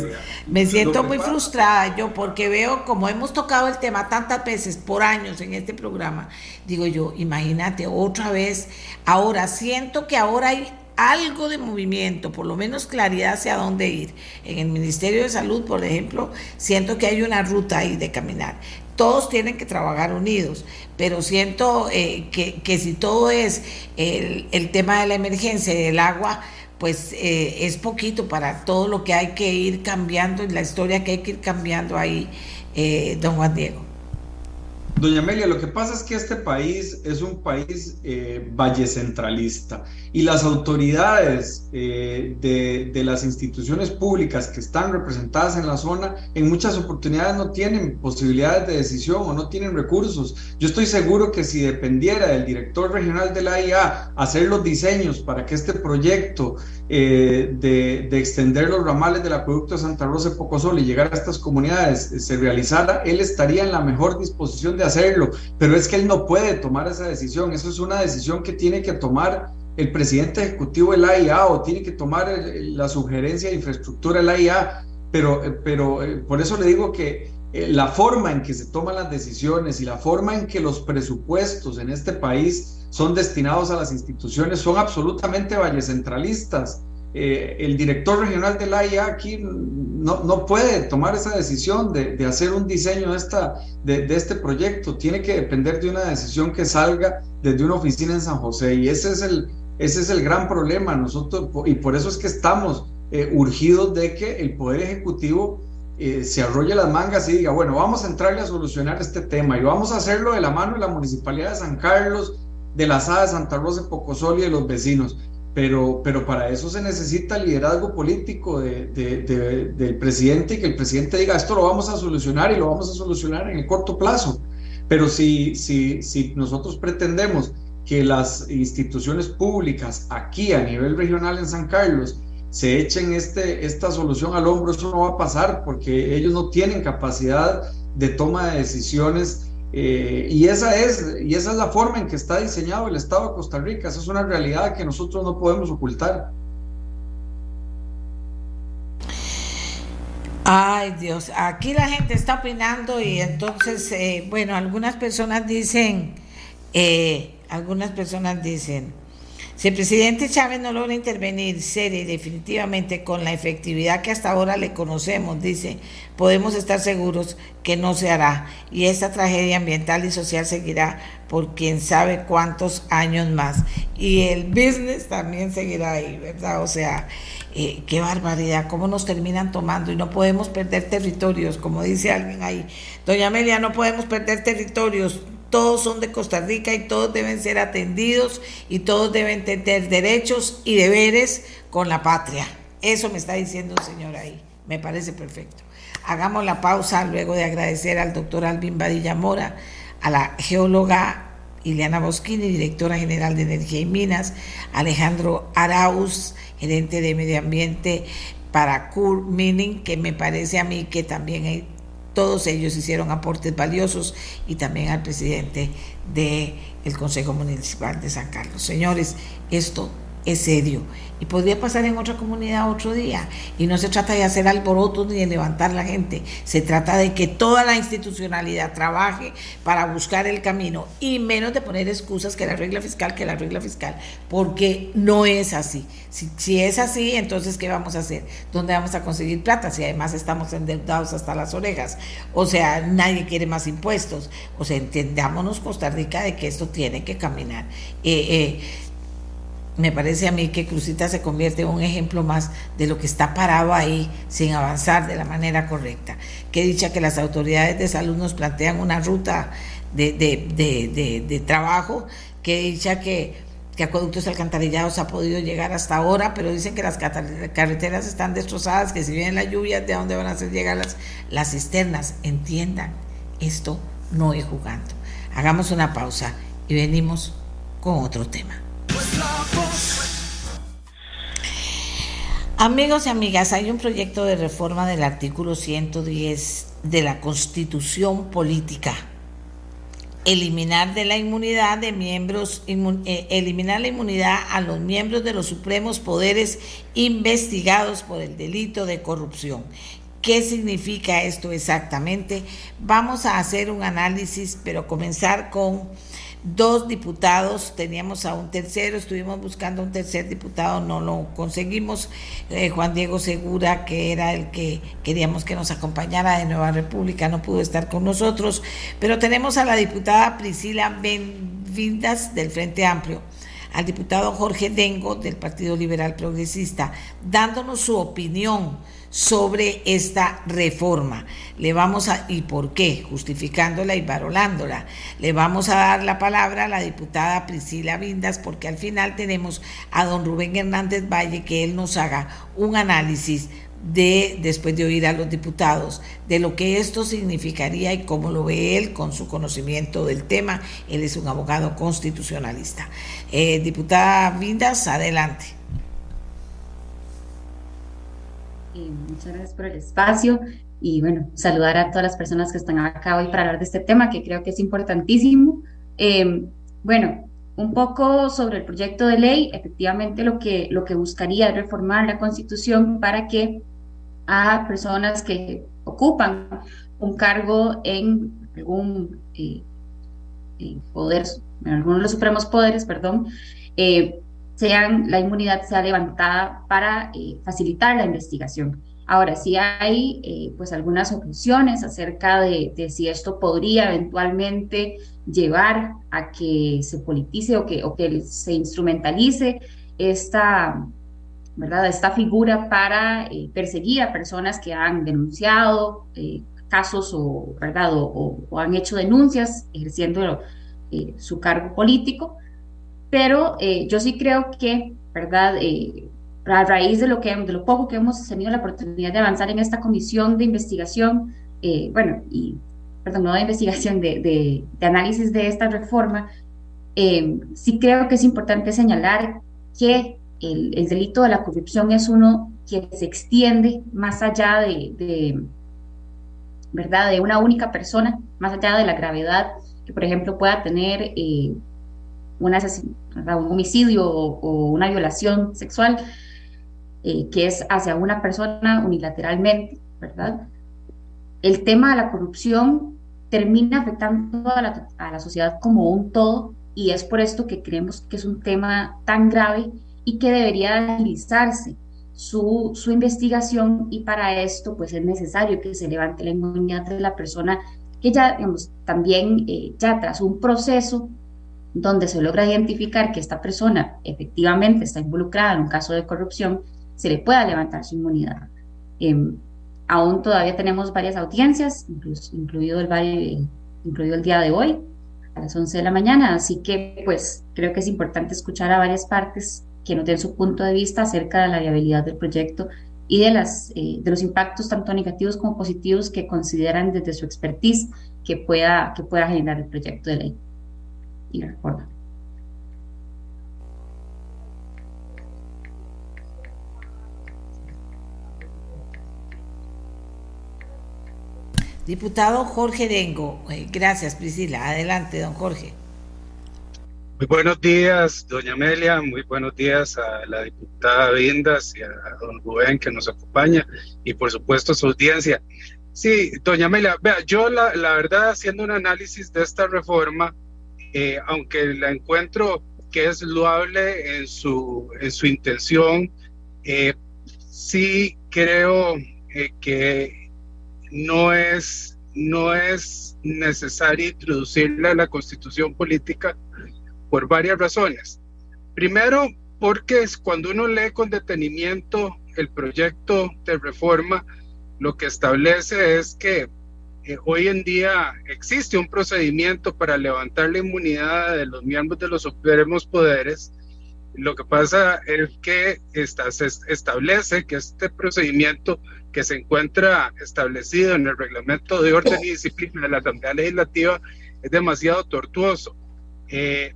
Speaker 2: me siento muy frustrada yo porque veo como hemos tocado el tema tantas veces por años en este programa, digo yo, imagínate otra vez, ahora siento que ahora hay algo de movimiento, por lo menos claridad hacia dónde ir. En el Ministerio de Salud, por ejemplo, siento que hay una ruta ahí de caminar. Todos tienen que trabajar unidos, pero siento eh, que, si todo es el, tema de la emergencia y del agua, pues eh, es poquito para todo lo que hay que ir cambiando y la historia que hay que ir cambiando ahí, eh, don Juan Diego.
Speaker 6: Doña Amelia, lo que pasa es que este país es un país eh, vallecentralista y las autoridades eh, de, las instituciones públicas que están representadas en la zona en muchas oportunidades no tienen posibilidades de decisión o no tienen recursos. Yo estoy seguro que si dependiera del director regional de la IA hacer los diseños para que este proyecto eh, de, de, extender los ramales del acueducto de Santa Rosa de Pocosol y llegar a estas comunidades se realizara, él estaría en la mejor disposición de hacerlo, pero es que él no puede tomar esa decisión, eso es una decisión que tiene que tomar el presidente ejecutivo de la AIA o tiene que tomar la sugerencia de infraestructura de la AIA, pero, pero eh, por eso le digo que eh, la forma en que se toman las decisiones y la forma en que los presupuestos en este país son destinados a las instituciones son absolutamente vallecentralistas. Eh, el director regional de la AIA aquí no, no, puede tomar esa decisión de, de hacer un diseño de, esta, de, de, este proyecto, tiene que depender de una decisión que salga desde una oficina en San José. Y ese es el, ese es el gran problema. Nosotros y por eso es que estamos eh, urgidos de que el Poder Ejecutivo eh, se arrolle las mangas y diga, bueno, vamos a entrarle a solucionar este tema y vamos a hacerlo de la mano de la Municipalidad de San Carlos, de la SAD de Santa Rosa de Pocosol y de los vecinos pero, pero para eso se necesita liderazgo político de, del presidente y que el presidente diga esto lo vamos a solucionar y lo vamos a solucionar en el corto plazo. Pero si, si, si nosotros pretendemos que las instituciones públicas aquí a nivel regional en San Carlos se echen este, esta solución al hombro, eso no va a pasar porque ellos no tienen capacidad de toma de decisiones eh, y, esa es, y esa es la forma en que está diseñado el Estado de Costa Rica. Esa es una realidad que nosotros no podemos ocultar.
Speaker 2: Ay Dios, aquí la gente está opinando y entonces, eh, bueno, algunas personas dicen, eh, algunas personas dicen, si el presidente Chávez no logra intervenir seria y definitivamente con la efectividad que hasta ahora le conocemos, dice, podemos estar seguros que no se hará y esta tragedia ambiental y social seguirá por quién sabe cuántos años más. Y el business también seguirá ahí, ¿verdad? O sea, eh, qué barbaridad, cómo nos terminan tomando y no podemos perder territorios, como dice alguien ahí. Doña Amelia, no podemos perder territorios, todos son de Costa Rica y todos deben ser atendidos y todos deben tener derechos y deberes con la patria. Eso me está diciendo un señor ahí. Me parece perfecto. Hagamos la pausa luego de agradecer al doctor Alvin Badilla Mora, a la geóloga Ileana Boschini, directora general de Energía y Minas, Alejandro Arauz, gerente de Medio Ambiente para CUR Mining, que me parece a mí que también todos ellos hicieron aportes valiosos y también al presidente del el Consejo Municipal de San Carlos. Señores, esto es serio y podría pasar en otra comunidad otro día. Y no se trata de hacer alborotos ni de levantar la gente, se trata de que toda la institucionalidad trabaje para buscar el camino y menos de poner excusas que la regla fiscal, que la regla fiscal, porque no es así. Si, es así, entonces ¿qué vamos a hacer? ¿Dónde vamos a conseguir plata si además estamos endeudados hasta las orejas? O sea, nadie quiere más impuestos. O sea, entendámonos Costa Rica de que esto tiene que caminar. Eh, eh, me parece a mí que Cruzita se convierte en un ejemplo más de lo que está parado ahí sin avanzar de la manera correcta. Que dicha que las autoridades de salud nos plantean una ruta de, trabajo, que dicha que, que acueductos alcantarillados ha podido llegar hasta ahora, pero dicen que las carreteras están destrozadas, que si vienen las lluvias, ¿de dónde van a hacer llegar las cisternas? Entiendan, esto no es jugando. Hagamos una pausa y venimos con otro tema. Amigos y amigas, hay un proyecto de reforma del artículo 110 de la Constitución Política. Eliminar de la inmunidad de miembros, eh, eliminar la inmunidad a los miembros de los supremos poderes investigados por el delito de corrupción. ¿Qué significa esto exactamente? Vamos a hacer un análisis, pero comenzar con dos diputados, teníamos a un tercero, estuvimos buscando un tercer diputado, no lo conseguimos, eh, Juan Diego Segura, que era el que queríamos que nos acompañara de Nueva República, no pudo estar con nosotros, pero tenemos a la diputada Priscila Benvindas del Frente Amplio, al diputado Jorge Dengo del Partido Liberal Progresista, dándonos su opinión sobre esta reforma. Le vamos a, ¿y por qué? Justificándola y varolándola. Le vamos a dar la palabra a la diputada Priscila Vindas porque al final tenemos a don Rubén Hernández Valle que él nos haga un análisis de, después de oír a los diputados, de lo que esto significaría y cómo lo ve él con su conocimiento del tema. Él es un abogado constitucionalista. Eh, diputada Vindas, adelante.
Speaker 7: Muchas gracias por el espacio y bueno, saludar a todas las personas que están acá hoy para hablar de este tema que creo que es importantísimo. Em, bueno, un poco sobre el proyecto de ley, efectivamente lo que, lo que buscaría es reformar la constitución para que a personas que ocupan un cargo en algún eh, poder, en alguno de los supremos poderes, perdón, eh, sean, la inmunidad sea levantada para eh, facilitar la investigación. Ahora, sí hay eh, pues algunas opciones acerca de, si esto podría eventualmente llevar a que se politice o que, o que se instrumentalice esta, ¿verdad? esta figura para eh, perseguir a personas que han denunciado casos o, ¿verdad? O, han hecho denuncias ejerciendo su cargo político pero eh, yo sí creo que, ¿verdad? Eh, a raíz de lo, que, de lo poco que hemos tenido la oportunidad de avanzar en esta comisión de investigación, eh, bueno, y, perdón, no de investigación, de, de, de análisis de esta reforma, sí creo que es importante señalar que el, el, delito de la corrupción es uno que se extiende más allá de, de, ¿verdad?, de una única persona, más allá de la gravedad que, por ejemplo, pueda tener un homicidio o, una violación sexual, eh, que es hacia una persona unilateralmente, ¿verdad? El tema de la corrupción termina afectando a la, a la sociedad como un todo y es por esto que creemos que es un tema tan grave y que debería agilizarse su, su, investigación y para esto pues es necesario que se levante la inmunidad de la persona que ya digamos, también eh, ya tras un proceso donde se logra identificar que esta persona efectivamente está involucrada en un caso de corrupción, se le pueda levantar su inmunidad. Em, aún todavía tenemos varias audiencias, incluido, el, incluido el día de hoy, a las 11 de la mañana, así que pues creo que es importante escuchar a varias partes que nos den su punto de vista acerca de la viabilidad del proyecto y de, las, eh, de los impactos tanto negativos como positivos que consideran desde su expertise que pueda, que pueda generar el proyecto de ley y
Speaker 2: Diputado Jorge Dengo, eh, gracias Priscila. Adelante, don Jorge.
Speaker 8: Muy buenos días, doña Amelia, muy buenos días a la diputada Vindas y a don Rubén que nos acompaña y por supuesto a su audiencia. Sí, doña Amelia, vea, yo la, la verdad haciendo un análisis de esta reforma, eh, aunque la encuentro que es loable en su, en su intención, eh, sí creo eh, que no es, no es necesario introducirla a la constitución política por varias razones. Primero, porque es cuando uno lee con detenimiento el proyecto de reforma, lo que establece es que eh, hoy en día existe un procedimiento para levantar la inmunidad de los miembros de los supremos poderes. Lo que pasa es que se establece que este procedimiento que se encuentra establecido en el reglamento de orden y disciplina de la Asamblea Legislativa es demasiado tortuoso. Eh,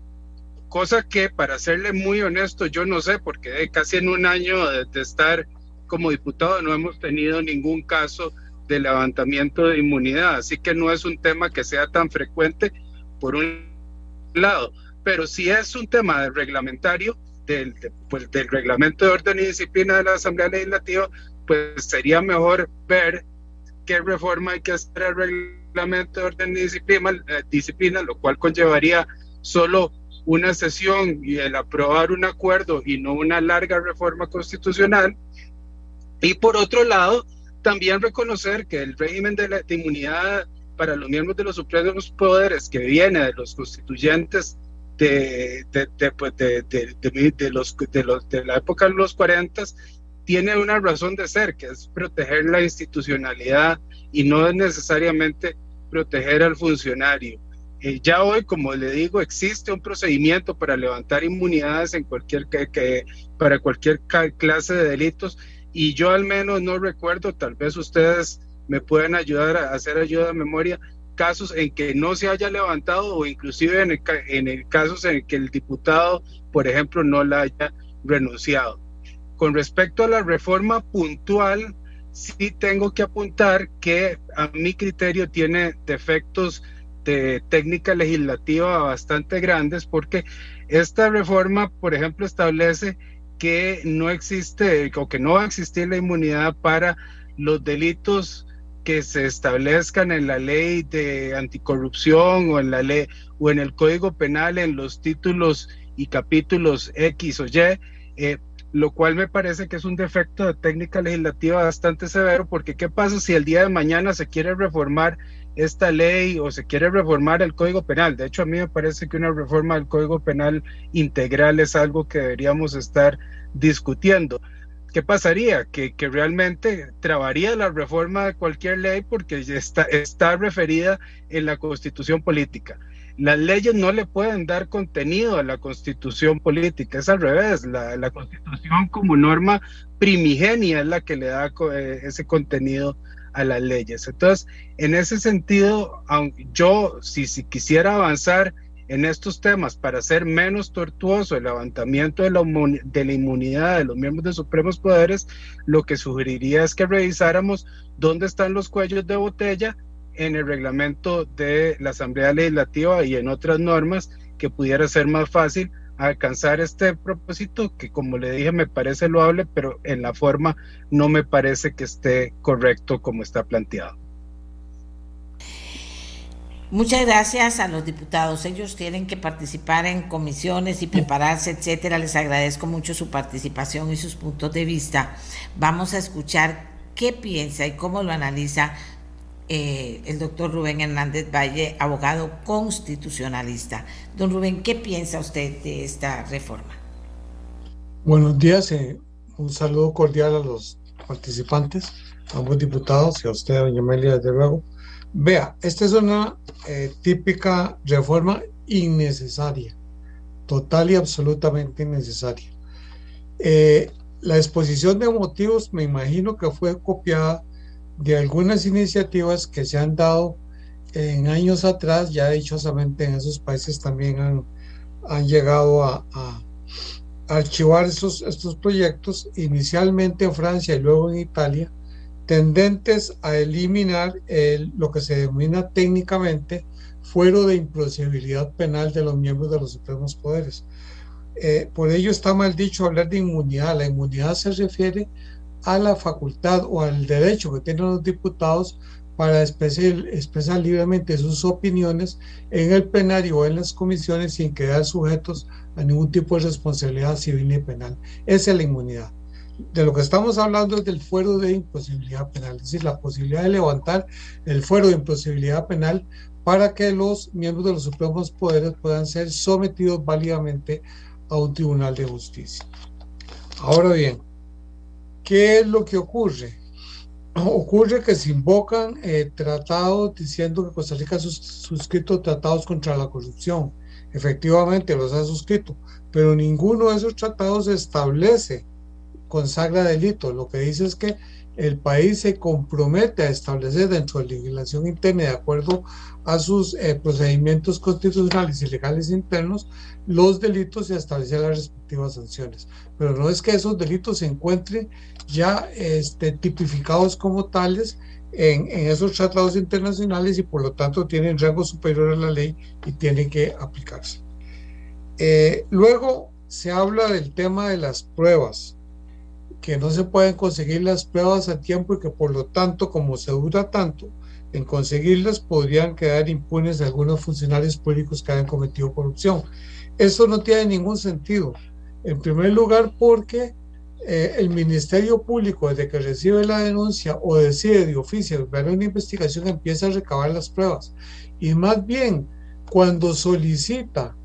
Speaker 8: cosa que, para serle muy honesto, yo no sé, porque casi en un año de, estar como diputado no hemos tenido ningún caso de levantamiento de inmunidad, así que no es un tema que sea tan frecuente por un lado, pero si es un tema reglamentario, del, pues, del reglamento de orden y disciplina de la Asamblea Legislativa, pues sería mejor ver qué reforma hay que hacer al reglamento de orden y disciplina, eh, disciplina, lo cual conllevaría solo una sesión y el aprobar un acuerdo y no una larga reforma constitucional. Y por otro lado, también reconocer que el régimen de, la, inmunidad para los miembros de los supremos poderes que viene de los constituyentes de, de, pues, de, los, de, los, de la época de los 40 tiene una razón de ser, que es proteger la institucionalidad y no es necesariamente proteger al funcionario. Eh, ya hoy, como le digo, existe un procedimiento para levantar inmunidades en cualquier que, para cualquier clase de delitos y yo al menos no recuerdo, tal vez ustedes me pueden ayudar a hacer ayuda de memoria, casos en que no se haya levantado o inclusive en el, en casos en que el diputado, por ejemplo, no la haya renunciado. Con respecto a la reforma puntual, sí tengo que apuntar que a mi criterio tiene defectos de técnica legislativa bastante grandes porque esta reforma, por ejemplo, establece que no existe o que no va a existir la inmunidad para los delitos que se establezcan en la ley de anticorrupción o en la ley o en el Código Penal en los títulos y capítulos X o Y, eh, lo cual me parece que es un defecto de técnica legislativa bastante severo, porque ¿qué pasa si el día de mañana se quiere reformar esta ley o se quiere reformar el Código Penal? De hecho, a mí me parece que una reforma del Código Penal integral es algo que deberíamos estar discutiendo. ¿Qué pasaría? Que, que realmente trabaría la reforma de cualquier ley porque está, está referida en la constitución política las leyes no le pueden dar contenido a la constitución política, es al revés, la, constitución como norma primigenia es la que le da eh, ese contenido a las leyes. Entonces, en ese sentido, yo, si, si quisiera avanzar en estos temas para hacer menos tortuoso el levantamiento de la, de la inmunidad de los miembros de supremos poderes, lo que sugeriría es que revisáramos dónde están los cuellos de botella en el reglamento de la Asamblea Legislativa y en otras normas que pudiera ser más fácil alcanzar este propósito que como le dije me parece loable, pero en la forma no me parece que esté correcto como está planteado.
Speaker 2: Muchas gracias a los diputados. Ellos tienen que participar en comisiones y prepararse, etcétera. Les agradezco mucho su participación y sus puntos de vista. Vamos a escuchar qué piensa y cómo lo analiza eh, el doctor Rubén Hernández Valle, abogado constitucionalista. Don Rubén, ¿qué piensa usted de esta reforma?
Speaker 9: Buenos días, eh, un saludo cordial a los participantes, ambos diputados y a usted, doña Amelia, desde luego. Vea, esta es una eh, típica reforma innecesaria, total y absolutamente innecesaria. la exposición de motivos me imagino que fue copiada de algunas iniciativas que se han dado en años atrás, ya dichosamente en esos países también han, han llegado a, archivar estos, estos proyectos, inicialmente en Francia y luego en Italia, tendentes a eliminar el, lo que se denomina técnicamente fuero de imposibilidad penal de los miembros de los supremos poderes. Eh, por ello está mal dicho hablar de inmunidad. La inmunidad se refiere a la facultad o al derecho que tienen los diputados para expresar, libremente sus opiniones en el plenario o en las comisiones sin quedar sujetos a ningún tipo de responsabilidad civil ni penal. Esa es la inmunidad. De lo que estamos hablando es del fuero de imposibilidad penal, es decir, la posibilidad de levantar el fuero de imposibilidad penal para que los miembros de los supremos poderes puedan ser sometidos válidamente a un tribunal de justicia. Ahora bien, ¿Qué es lo que ocurre? Ocurre que se invocan eh, tratados diciendo que Costa Rica ha suscrito tratados contra la corrupción. Efectivamente los ha suscrito, pero ninguno de esos tratados establece, consagra delitos. Lo que dice es que el país se compromete a establecer dentro de la legislación interna, de acuerdo a sus eh, procedimientos constitucionales y legales internos, los delitos y a establecer las respectivas sanciones. Pero no es que esos delitos se encuentren ya este, tipificados como tales en, esos tratados internacionales y por lo tanto tienen rango superior a la ley y tienen que aplicarse. Eh, luego se habla del tema de las pruebas, que no se pueden conseguir las pruebas a tiempo y que por lo tanto, como se dura tanto en conseguirlas, podrían quedar impunes algunos funcionarios públicos que hayan cometido corrupción. Eso no tiene ningún sentido. En primer lugar, porque eh, el Ministerio Público, desde que recibe la denuncia o decide de oficio ver una investigación, empieza a recabar las pruebas. Y más bien, cuando solicita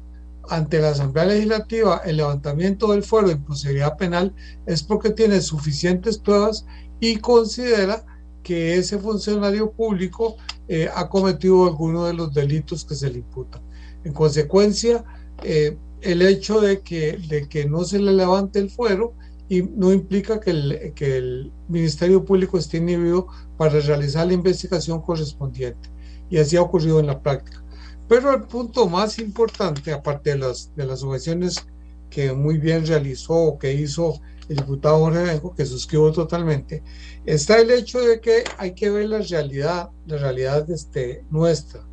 Speaker 9: ante la Asamblea Legislativa el levantamiento del fuero de imposibilidad penal, es porque tiene suficientes pruebas y considera que ese funcionario público eh, ha cometido alguno de los delitos que se le imputan. En consecuencia, eh, el hecho de que, de que no se le levante el fuero y no implica que el, que el Ministerio Público esté inhibido para realizar la investigación correspondiente. Y así ha ocurrido en la práctica. Pero el punto más importante, aparte de las, de las objeciones que muy bien realizó o que hizo el diputado Jorge que suscribo totalmente, está el hecho de que hay que ver la realidad, la realidad este, nuestra.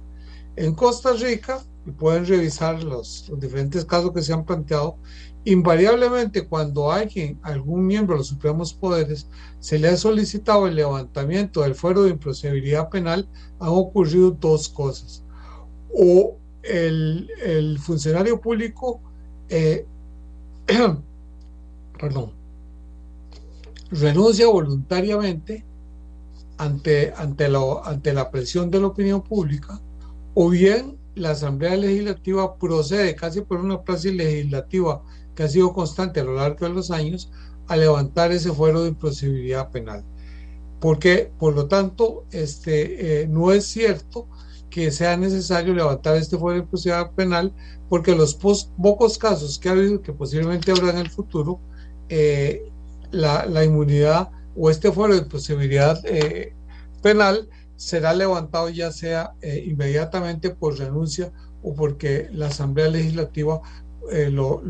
Speaker 9: En Costa Rica, y pueden revisar los, los diferentes casos que se han planteado, Invariablemente, cuando alguien, algún miembro de los supremos poderes, se le ha solicitado el levantamiento del fuero de improcedibilidad penal, han ocurrido dos cosas. O el, funcionario público, eh, perdón, renuncia voluntariamente ante, ante, ante la presión de la opinión pública, o bien la Asamblea Legislativa procede casi por una praxis legislativa que ha sido constante a lo largo de los años, a levantar ese fuero de imposibilidad penal. Porque, por lo tanto, este, eh, no es cierto que sea necesario levantar este fuero de imposibilidad penal, porque los pocos casos que ha habido, que posiblemente habrá en el futuro, eh, la, inmunidad o este fuero de imposibilidad eh, penal será levantado ya sea inmediatamente por renuncia o porque la Asamblea Legislativa lo,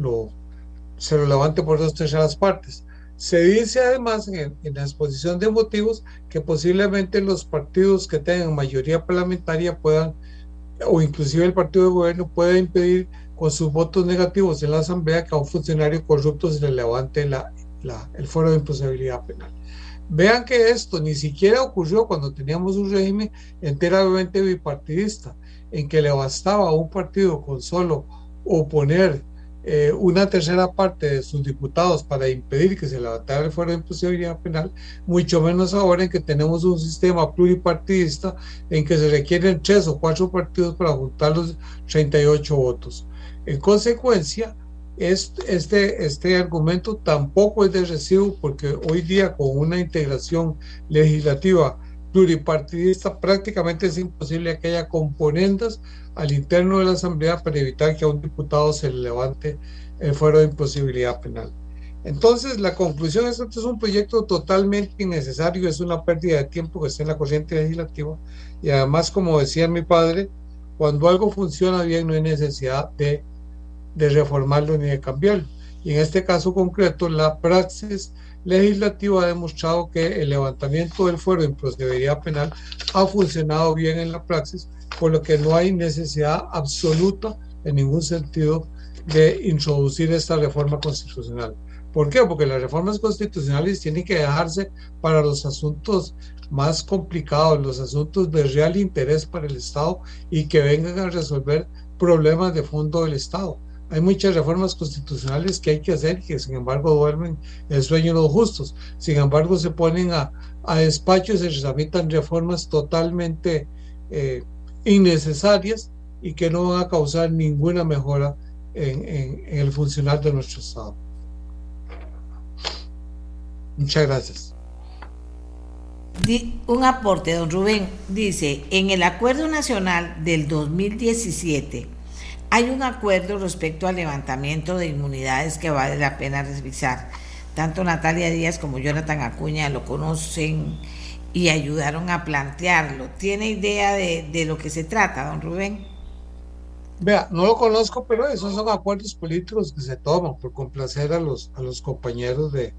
Speaker 9: se lo levante por dos terceras partes. Se dice además en, la exposición de motivos que posiblemente los partidos que tengan mayoría parlamentaria puedan, o inclusive el partido de gobierno, pueda impedir con sus votos negativos en la Asamblea que a un funcionario corrupto se le levante la, el foro de imposibilidad penal. Vean que esto ni siquiera ocurrió cuando teníamos un régimen enteramente bipartidista, en que le bastaba a un partido con solo oponer eh, una tercera parte de sus diputados para impedir que se levantara el fuero de imposibilidad penal, mucho menos ahora en que tenemos un sistema pluripartidista en que se requieren tres o cuatro partidos para juntar los 38 votos. En consecuencia, este, este argumento tampoco es de recibo porque hoy día con una integración legislativa pluripartidista prácticamente es imposible que haya componentes al interno de la Asamblea para evitar que a un diputado se le levante el fuero de imposibilidad penal. Entonces, la conclusión es que este es un proyecto totalmente innecesario, es una pérdida de tiempo que está en la corriente legislativa y además, como decía mi padre, cuando algo funciona bien no hay necesidad de, de reformarlo ni de cambiarlo. Y en este caso concreto, la praxis legislativa ha demostrado que el levantamiento del fuero de imposibilidad penal ha funcionado bien en la praxis por lo que no hay necesidad absoluta en ningún sentido de introducir esta reforma constitucional. ¿Por qué? Porque las reformas constitucionales tienen que dejarse para los asuntos más complicados, los asuntos de real interés para el Estado y que vengan a resolver problemas de fondo del Estado. Hay muchas reformas constitucionales que hay que hacer que sin embargo duermen el sueño de los justos. Sin embargo se ponen a, a despacho y se tramitan reformas totalmente eh, innecesarias y que no van a causar ninguna mejora en, el funcionar de nuestro Estado. Muchas gracias.
Speaker 2: Un aporte, don Rubén. Dice, en el Acuerdo Nacional del 2017 hay un acuerdo respecto al levantamiento de inmunidades que vale la pena revisar. Tanto Natalia Díaz como Jonathan Acuña lo conocen y ayudaron a plantearlo. ¿Tiene idea de, lo que se trata, don Rubén?
Speaker 9: Vea, no lo conozco, pero esos son acuerdos políticos que se toman por complacer a los, a los compañeros de,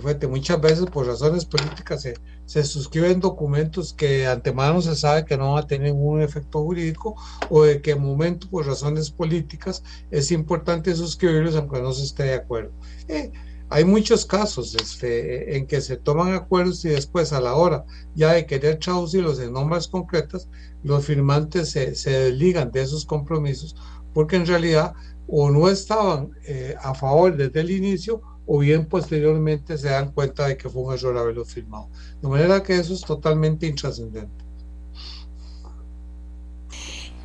Speaker 9: fuente. Muchas veces por razones políticas se, se, suscriben documentos que de antemano se sabe que no van a tener ningún efecto jurídico o de que momento por razones políticas es importante suscribirlos aunque no se esté de acuerdo. Eh, hay muchos casos este, en que se toman acuerdos y después a la hora ya de querer traducirlos en normas concretas, los firmantes se, se desligan de esos compromisos porque en realidad o no estaban eh, a favor desde el inicio o bien posteriormente se dan cuenta de que fue un error haberlo firmado. De manera que eso es totalmente intrascendente.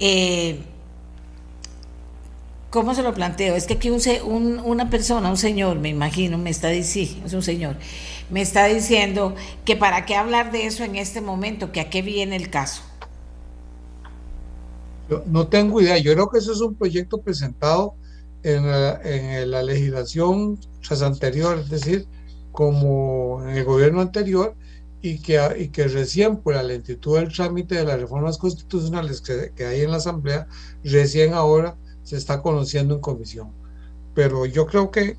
Speaker 2: Eh, ¿Cómo se lo planteo? Es que aquí un, una persona, un señor, me imagino, me está diciendo, es un señor, me está diciendo que para qué hablar de eso en este momento, que a qué viene el caso.
Speaker 9: Yo no tengo idea, yo creo que eso es un proyecto presentado en la, en la legislación anterior, es decir, como en el gobierno anterior, y que, y que recién por la lentitud del trámite de las reformas constitucionales que, que, hay en la Asamblea, recién ahora se está conociendo en comisión. Pero yo creo que,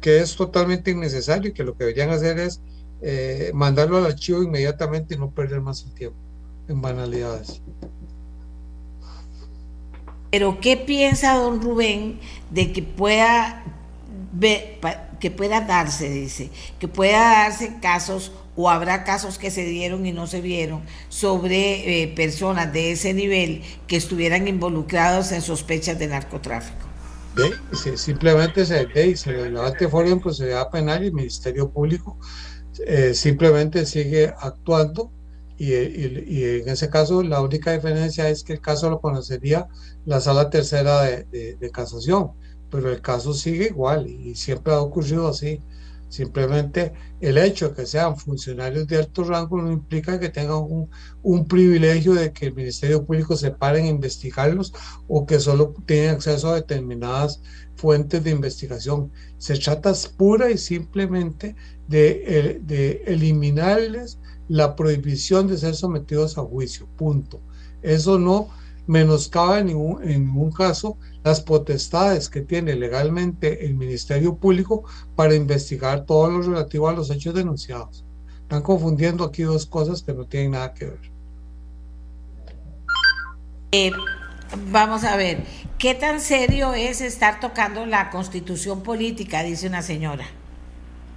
Speaker 9: que es totalmente innecesario y que lo que deberían hacer es eh, mandarlo al archivo inmediatamente y no perder más el tiempo en banalidades.
Speaker 2: Pero ¿qué piensa don Rubén de que pueda que pueda darse, dice, que pueda darse casos o habrá casos que se dieron y no se vieron sobre eh, personas de ese nivel que estuvieran involucrados en sospechas de narcotráfico.
Speaker 9: simplemente se, se levante fuera en procedimiento penal y el Ministerio Público eh, simplemente sigue actuando y, en ese caso la única diferencia es que el caso lo conocería la sala tercera de, de casación pero el caso sigue igual y siempre ha ocurrido así. Simplemente el hecho de que sean funcionarios de alto rango no implica que tengan un, un privilegio de que el Ministerio Público se pare en investigarlos o que solo tienen acceso a determinadas fuentes de investigación. Se trata pura y simplemente de, eliminarles la prohibición de ser sometidos a juicio, punto. Eso no menoscaba en ningún, en ningún caso las potestades que tiene legalmente el Ministerio Público para investigar todo lo relativo a los hechos denunciados. Están confundiendo aquí dos cosas que no tienen nada que ver.
Speaker 2: Eh, vamos a ver, ¿qué tan serio es estar tocando la constitución política? Dice una señora.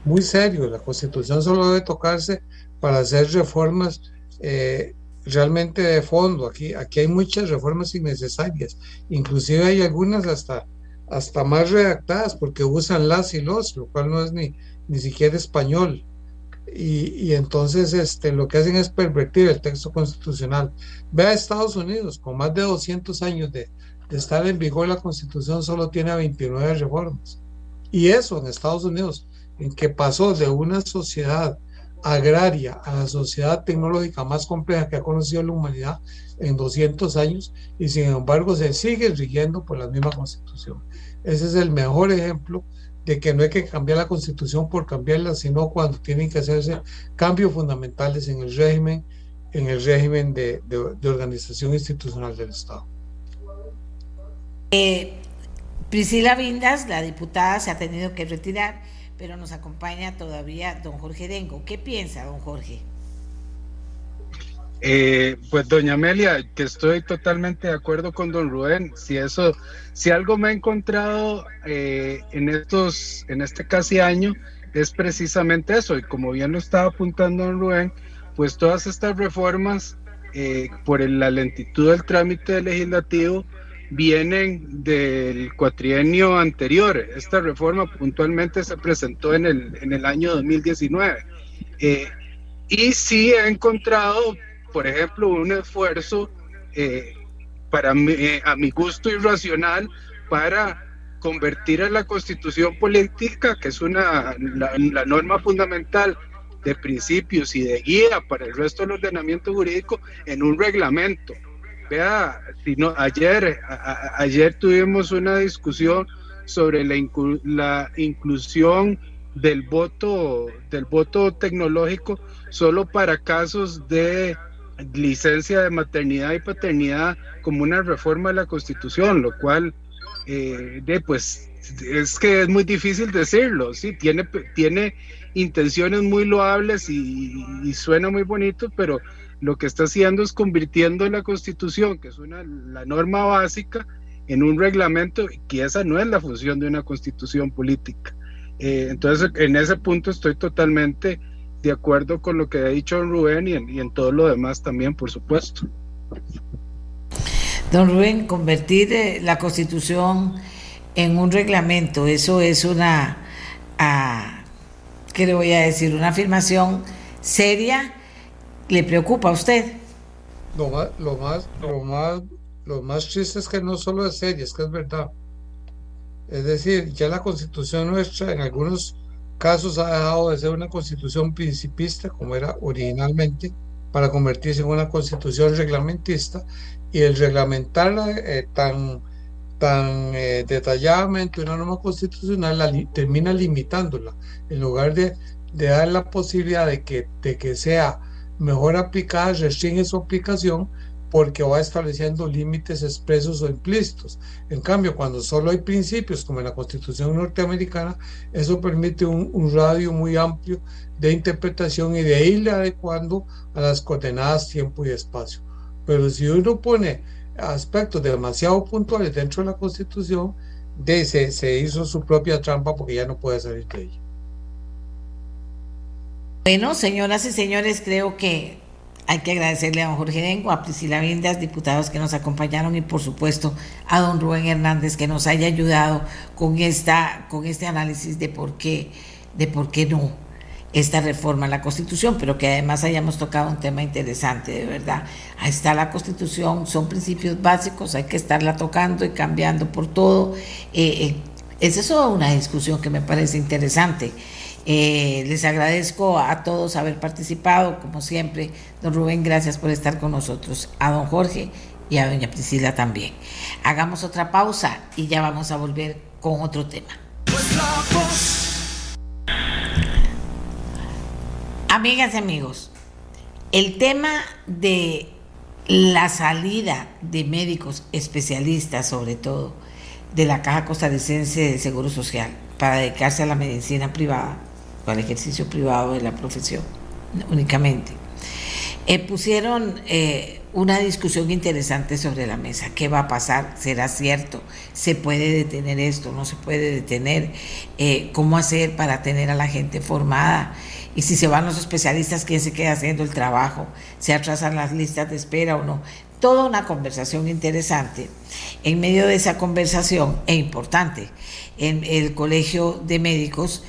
Speaker 9: Muy serio, la constitución solo debe tocarse para hacer reformas eh, realmente de fondo. Aquí, aquí hay muchas reformas innecesarias, inclusive hay algunas hasta, hasta más redactadas porque usan las y los, lo cual no es ni, ni siquiera español. Y, y, entonces este, lo que hacen es pervertir el texto constitucional. Ve a Estados Unidos, con más de 200 años de, de estar en vigor, la constitución solo tiene 29 reformas. Y eso en Estados Unidos, en que pasó de una sociedad agraria a la sociedad tecnológica más compleja que ha conocido la humanidad en 200 años y sin embargo se sigue rigiendo por la misma constitución. Ese es el mejor ejemplo de que no hay que cambiar la constitución por cambiarla, sino cuando tienen que hacerse cambios fundamentales en el régimen, en el régimen de, de, organización institucional del Estado.
Speaker 2: Eh, Priscila Vindas, la diputada, se ha tenido que retirar pero nos acompaña todavía don Jorge Dengo. ¿Qué piensa don Jorge?
Speaker 8: Eh, pues doña Amelia, que estoy totalmente de acuerdo con don Rubén. Si eso, si algo me ha encontrado eh, en estos, en este casi año, es precisamente eso. Y como bien lo estaba apuntando don Rubén, pues todas estas reformas, eh, por la lentitud del trámite legislativo, vienen del cuatrienio anterior. Esta reforma puntualmente se presentó en el, en el año 2019. Eh, y sí he encontrado, por ejemplo, un esfuerzo eh, para eh, a mi gusto irracional para convertir a la constitución política, que es una, la norma fundamental de principios y de guía para el resto del ordenamiento jurídico, en un reglamento Vea, ayer, ayer tuvimos una discusión sobre la, la inclusión del voto del voto tecnológico solo para casos de licencia de maternidad y paternidad como una reforma de la Constitución, lo cual eh, pues es que es muy difícil decirlo, sí, tiene, tiene intenciones muy loables y, suena muy bonito, pero lo que está haciendo es convirtiendo la constitución, que es una, la norma básica, en un reglamento, que esa no es la función de una constitución política. Eh, entonces, en ese punto estoy totalmente de acuerdo con lo que ha dicho Rubén y en, todo lo demás también, por supuesto.
Speaker 2: Don Rubén, convertir eh, la constitución en un reglamento, eso es una, ah, ¿qué le voy a decir? Una afirmación seria. ¿Le preocupa a usted?
Speaker 9: Lo más, lo más, lo más, lo más triste es que no solo es seria, es que es verdad. Es decir, ya la constitución nuestra en algunos casos ha dejado de ser una constitución principista, como era originalmente, para convertirse en una constitución reglamentista, y el reglamentarla eh, tan, tan eh, detalladamente una norma constitucional termina limitándola, en lugar de, de, dar la posibilidad de que, de que sea mejor aplicada, restringe su aplicación porque va estableciendo límites expresos o implícitos. En cambio, cuando solo hay principios, como en la Constitución norteamericana, eso permite un, radio muy amplio de interpretación y de irle adecuando a las coordenadas tiempo y espacio. Pero si uno pone aspectos demasiado puntuales dentro de la Constitución, de, se, se hizo su propia trampa porque ya no puede salir de ella.
Speaker 2: Bueno, señoras y señores, creo que hay que agradecerle a don Jorge Dengo, a Priscila Vindas, diputados que nos acompañaron y por supuesto a don Rubén Hernández que nos haya ayudado con esta con este análisis de por qué de por qué no esta reforma a la Constitución, pero que además hayamos tocado un tema interesante, de verdad. Ahí está la Constitución, son principios básicos, hay que estarla tocando y cambiando por todo. Eh, eh, es eso una discusión que me parece interesante. Eh, les agradezco a todos haber participado, como siempre. Don Rubén, gracias por estar con nosotros. A don Jorge y a doña Priscila también. Hagamos otra pausa y ya vamos a volver con otro tema. Amigas y amigos, el tema de la salida de médicos especialistas, sobre todo de la Caja Costarricense de Seguro Social, para dedicarse a la medicina privada, al ejercicio privado de la profesión únicamente. Eh, pusieron eh, una discusión interesante sobre la mesa. ¿Qué va a pasar? ¿Será cierto? ¿Se puede detener esto? ¿No se puede detener? Eh, ¿Cómo hacer para tener a la gente formada? Y si se van los especialistas, ¿quién se queda haciendo el trabajo? ¿Se atrasan las listas de espera o no? Toda una conversación interesante. En medio de esa conversación, e importante, en el Colegio de Médicos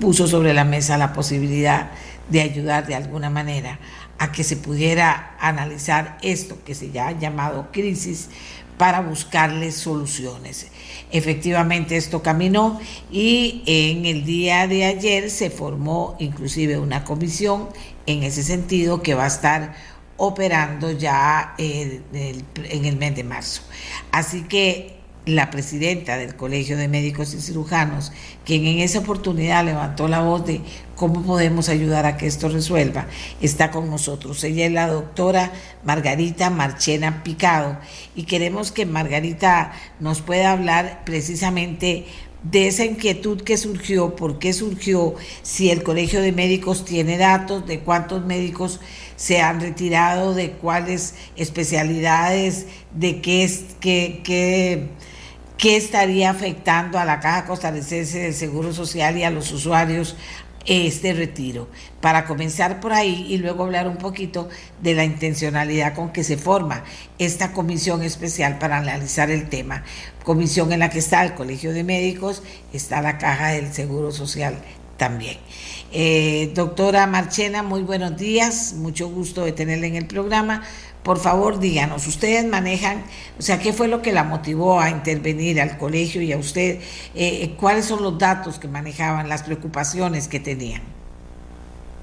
Speaker 2: puso sobre la mesa la posibilidad de ayudar de alguna manera a que se pudiera analizar esto que se ya ha llamado crisis para buscarle soluciones. Efectivamente esto caminó y en el día de ayer se formó inclusive una comisión en ese sentido que va a estar operando ya en el mes de marzo. Así que la presidenta del Colegio de Médicos y Cirujanos, quien en esa oportunidad levantó la voz de cómo podemos ayudar a que esto resuelva, está con nosotros. Ella es la doctora Margarita Marchena Picado y queremos que Margarita nos pueda hablar precisamente de esa inquietud que surgió, por qué surgió, si el Colegio de Médicos tiene datos de cuántos médicos se han retirado, de cuáles especialidades, de qué, es, qué, qué qué estaría afectando a la Caja Costarricense del Seguro Social y a los usuarios este retiro. Para comenzar por ahí y luego hablar un poquito de la intencionalidad con que se forma esta comisión especial para analizar el tema. Comisión en la que está el Colegio de Médicos, está la Caja del Seguro Social también. Eh, doctora Marchena, muy buenos días, mucho gusto de tenerla en el programa. Por favor, díganos, ustedes manejan, o sea, ¿qué fue lo que la motivó a intervenir al colegio y a usted? Eh, eh, ¿Cuáles son los datos que manejaban, las preocupaciones que tenían?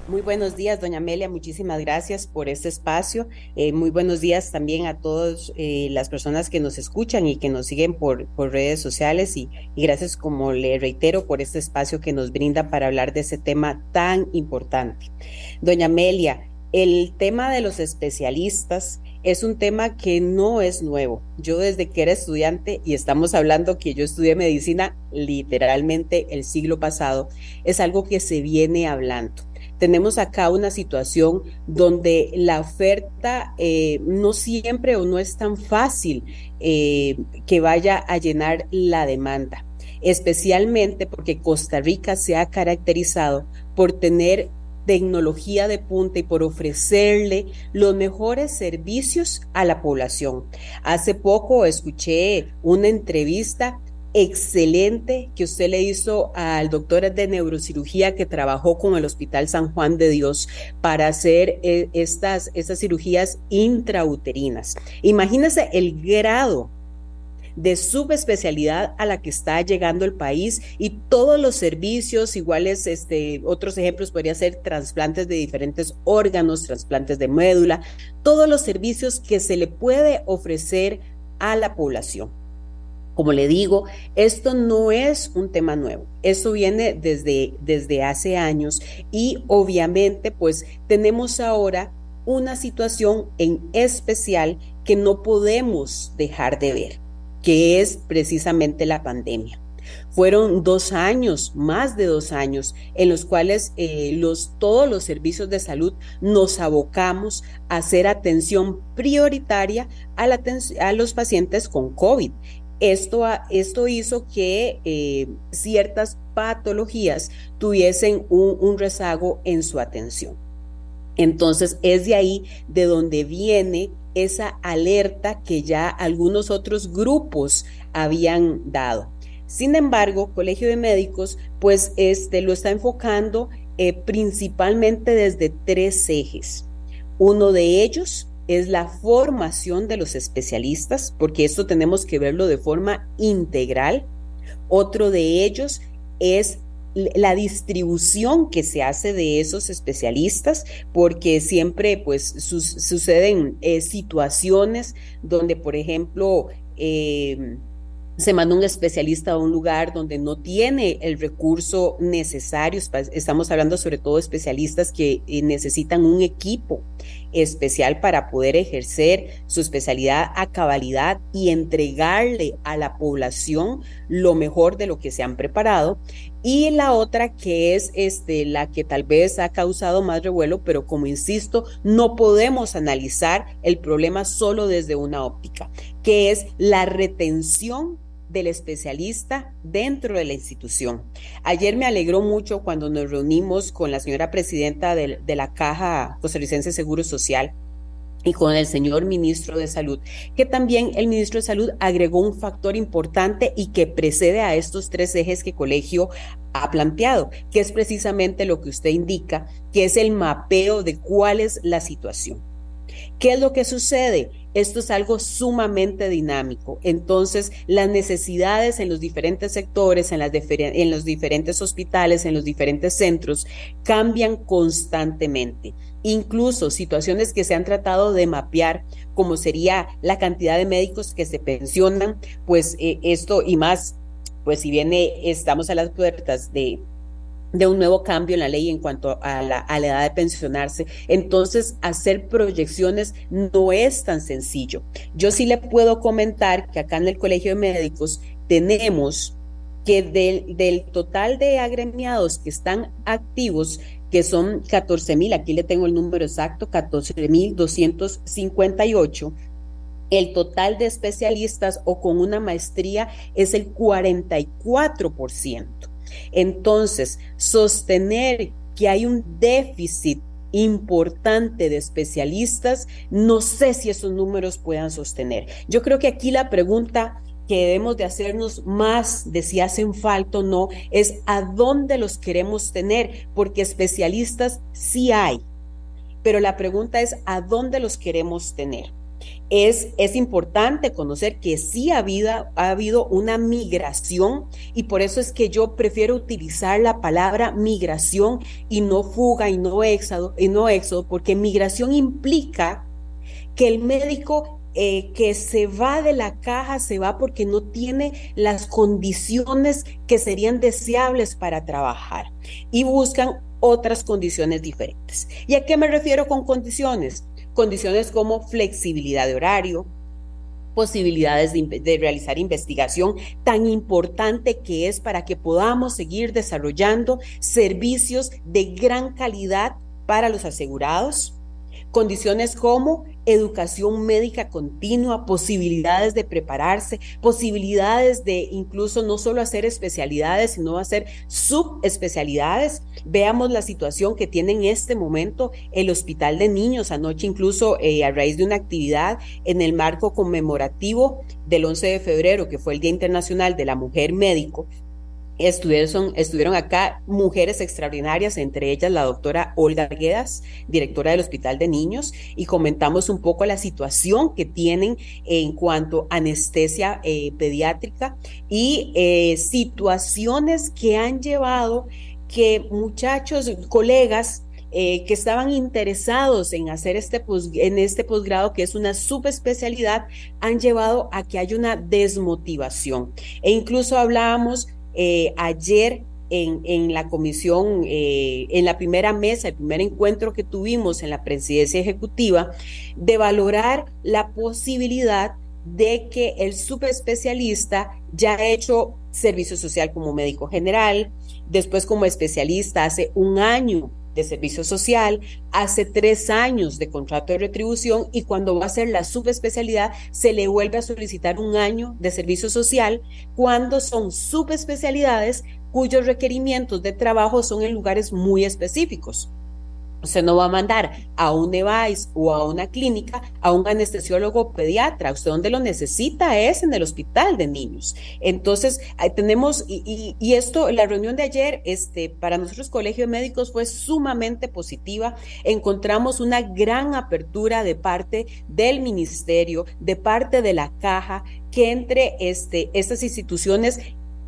Speaker 10: Muy buenos días, doña Amelia. Muchísimas gracias por este espacio. Eh, muy buenos días también a todas las personas que nos escuchan y que nos siguen por, redes sociales. Y, y, gracias, como le reitero, por este espacio que nos brinda para hablar de ese tema tan importante. Doña Amelia, el tema de los especialistas es un tema que no es nuevo. Yo desde que era estudiante, y estamos hablando que yo estudié medicina literalmente el siglo pasado, es algo que se viene hablando. Tenemos acá una situación donde la oferta eh, no siempre o no es tan fácil eh, que vaya a llenar la demanda, especialmente porque Costa Rica se ha caracterizado por tener tecnología de punta y por ofrecerle los mejores servicios a la población. Hace poco escuché una entrevista excelente que usted le hizo al doctor de neurocirugía que trabajó con el Hospital San Juan de Dios para hacer eh, estas, estas cirugías intrauterinas. Imagínese el grado de subespecialidad a la que está llegando el país y todos los servicios, iguales, este, otros ejemplos podría ser trasplantes de diferentes órganos, trasplantes de médula, todos los servicios que se le puede ofrecer a la población. Como le digo, esto no es un tema nuevo, esto viene desde, desde hace años y obviamente pues tenemos ahora una situación en especial que no podemos dejar de ver que es precisamente la pandemia. Fueron dos años, más de dos años, en los cuales eh, los, todos los servicios de salud nos abocamos a hacer atención prioritaria a, la, a los pacientes con COVID. Esto, esto hizo que eh, ciertas patologías tuviesen un, un rezago en su atención. Entonces es de ahí de donde viene esa alerta que ya algunos otros grupos habían dado. Sin embargo, Colegio de Médicos, pues este lo está enfocando eh, principalmente desde tres ejes. Uno de ellos es la formación de los especialistas, porque esto tenemos que verlo de forma integral. Otro de ellos es la distribución que se hace de esos especialistas, porque siempre pues suceden eh, situaciones donde, por ejemplo, eh, se manda un especialista a un lugar donde no tiene el recurso necesario. Estamos hablando sobre todo de especialistas que eh, necesitan un equipo especial para poder ejercer su especialidad a cabalidad y entregarle a la población lo mejor de lo que se han preparado. Y la otra que es este, la que tal vez ha causado más revuelo, pero como insisto, no podemos analizar el problema solo desde una óptica, que es la retención del especialista dentro de la institución. Ayer me alegró mucho cuando nos reunimos con la señora presidenta de, la Caja Costarricense Seguro Social y con el señor ministro de Salud, que también el ministro de Salud agregó un factor importante y que precede a estos tres ejes que Colegio ha planteado, que es precisamente lo que usted indica, que es el mapeo de cuál es la situación. ¿Qué es lo que sucede? Esto es algo sumamente dinámico. Entonces, las necesidades en los diferentes sectores, en, los diferentes hospitales, en los diferentes centros, cambian constantemente. Incluso situaciones que se han tratado de mapear, como sería la cantidad de médicos que se pensionan, pues eh, esto y más, pues si viene, estamos a las puertas de de un nuevo cambio en la ley en cuanto a la, edad de pensionarse. Entonces, hacer proyecciones no es tan sencillo. Yo sí le puedo comentar que acá en el Colegio de Médicos tenemos que del, del total de agremiados que están activos, que son 14 mil, aquí le tengo el número exacto, 14 mil 258, el total de especialistas o con una maestría es el 44%. Entonces, sostener que hay un déficit importante de especialistas, no sé si esos números puedan sostener. Yo creo que aquí la pregunta que debemos de hacernos más de si hacen falta o no es a dónde los queremos tener, porque especialistas sí hay, pero la pregunta es a dónde los queremos tener es, importante conocer que sí ha habido, ha habido una migración y por eso es que yo prefiero utilizar la palabra migración y no fuga y no éxodo, y no éxodo porque migración implica que el médico eh, que se va de la caja se va porque no tiene las condiciones que serían deseables para trabajar y buscan otras condiciones diferentes. ¿Y a qué me refiero con condiciones? Condiciones como flexibilidad de horario, posibilidades de, realizar investigación tan importante que es para que podamos seguir desarrollando servicios de gran calidad para los asegurados, condiciones como educación médica continua, posibilidades de prepararse, posibilidades de incluso no solo hacer especialidades, sino hacer subespecialidades. Veamos la situación que tiene en este momento el Hospital de Niños, anoche incluso eh, a raíz de una actividad en el marco conmemorativo del 11 de febrero, que fue el Día Internacional de la Mujer Médico, Estuvieron, acá mujeres extraordinarias, entre ellas la doctora Olga Arguedas, directora del Hospital de Niños, y comentamos un poco la situación que tienen en cuanto a anestesia eh, pediátrica y eh, situaciones que han llevado que muchachos, colegas, eh, que estaban interesados en hacer este en este posgrado, que es una subespecialidad, han llevado a que haya una desmotivación. E incluso hablábamos eh, ayer en, la comisión, eh, en la primera mesa, el primer encuentro que tuvimos en la presidencia ejecutiva, de valorar la posibilidad de que el subespecialista ya ha hecho servicio social como médico general, después como especialista hace un año de servicio social, hace tres años de contrato de retribución y cuando va a hacer la subespecialidad se le vuelve a solicitar un año de servicio social cuando son subespecialidades cuyos requerimientos de trabajo son en lugares muy específicos. Usted no va a mandar a un EVAIS o a una clínica a un anestesiólogo pediatra. Usted donde lo necesita es en el hospital de niños. Entonces, tenemos, y, esto, la reunión de ayer, este, para nosotros Colegio de Médicos fue sumamente positiva. Encontramos una gran apertura de parte del ministerio, de parte de la caja, que entre este, estas instituciones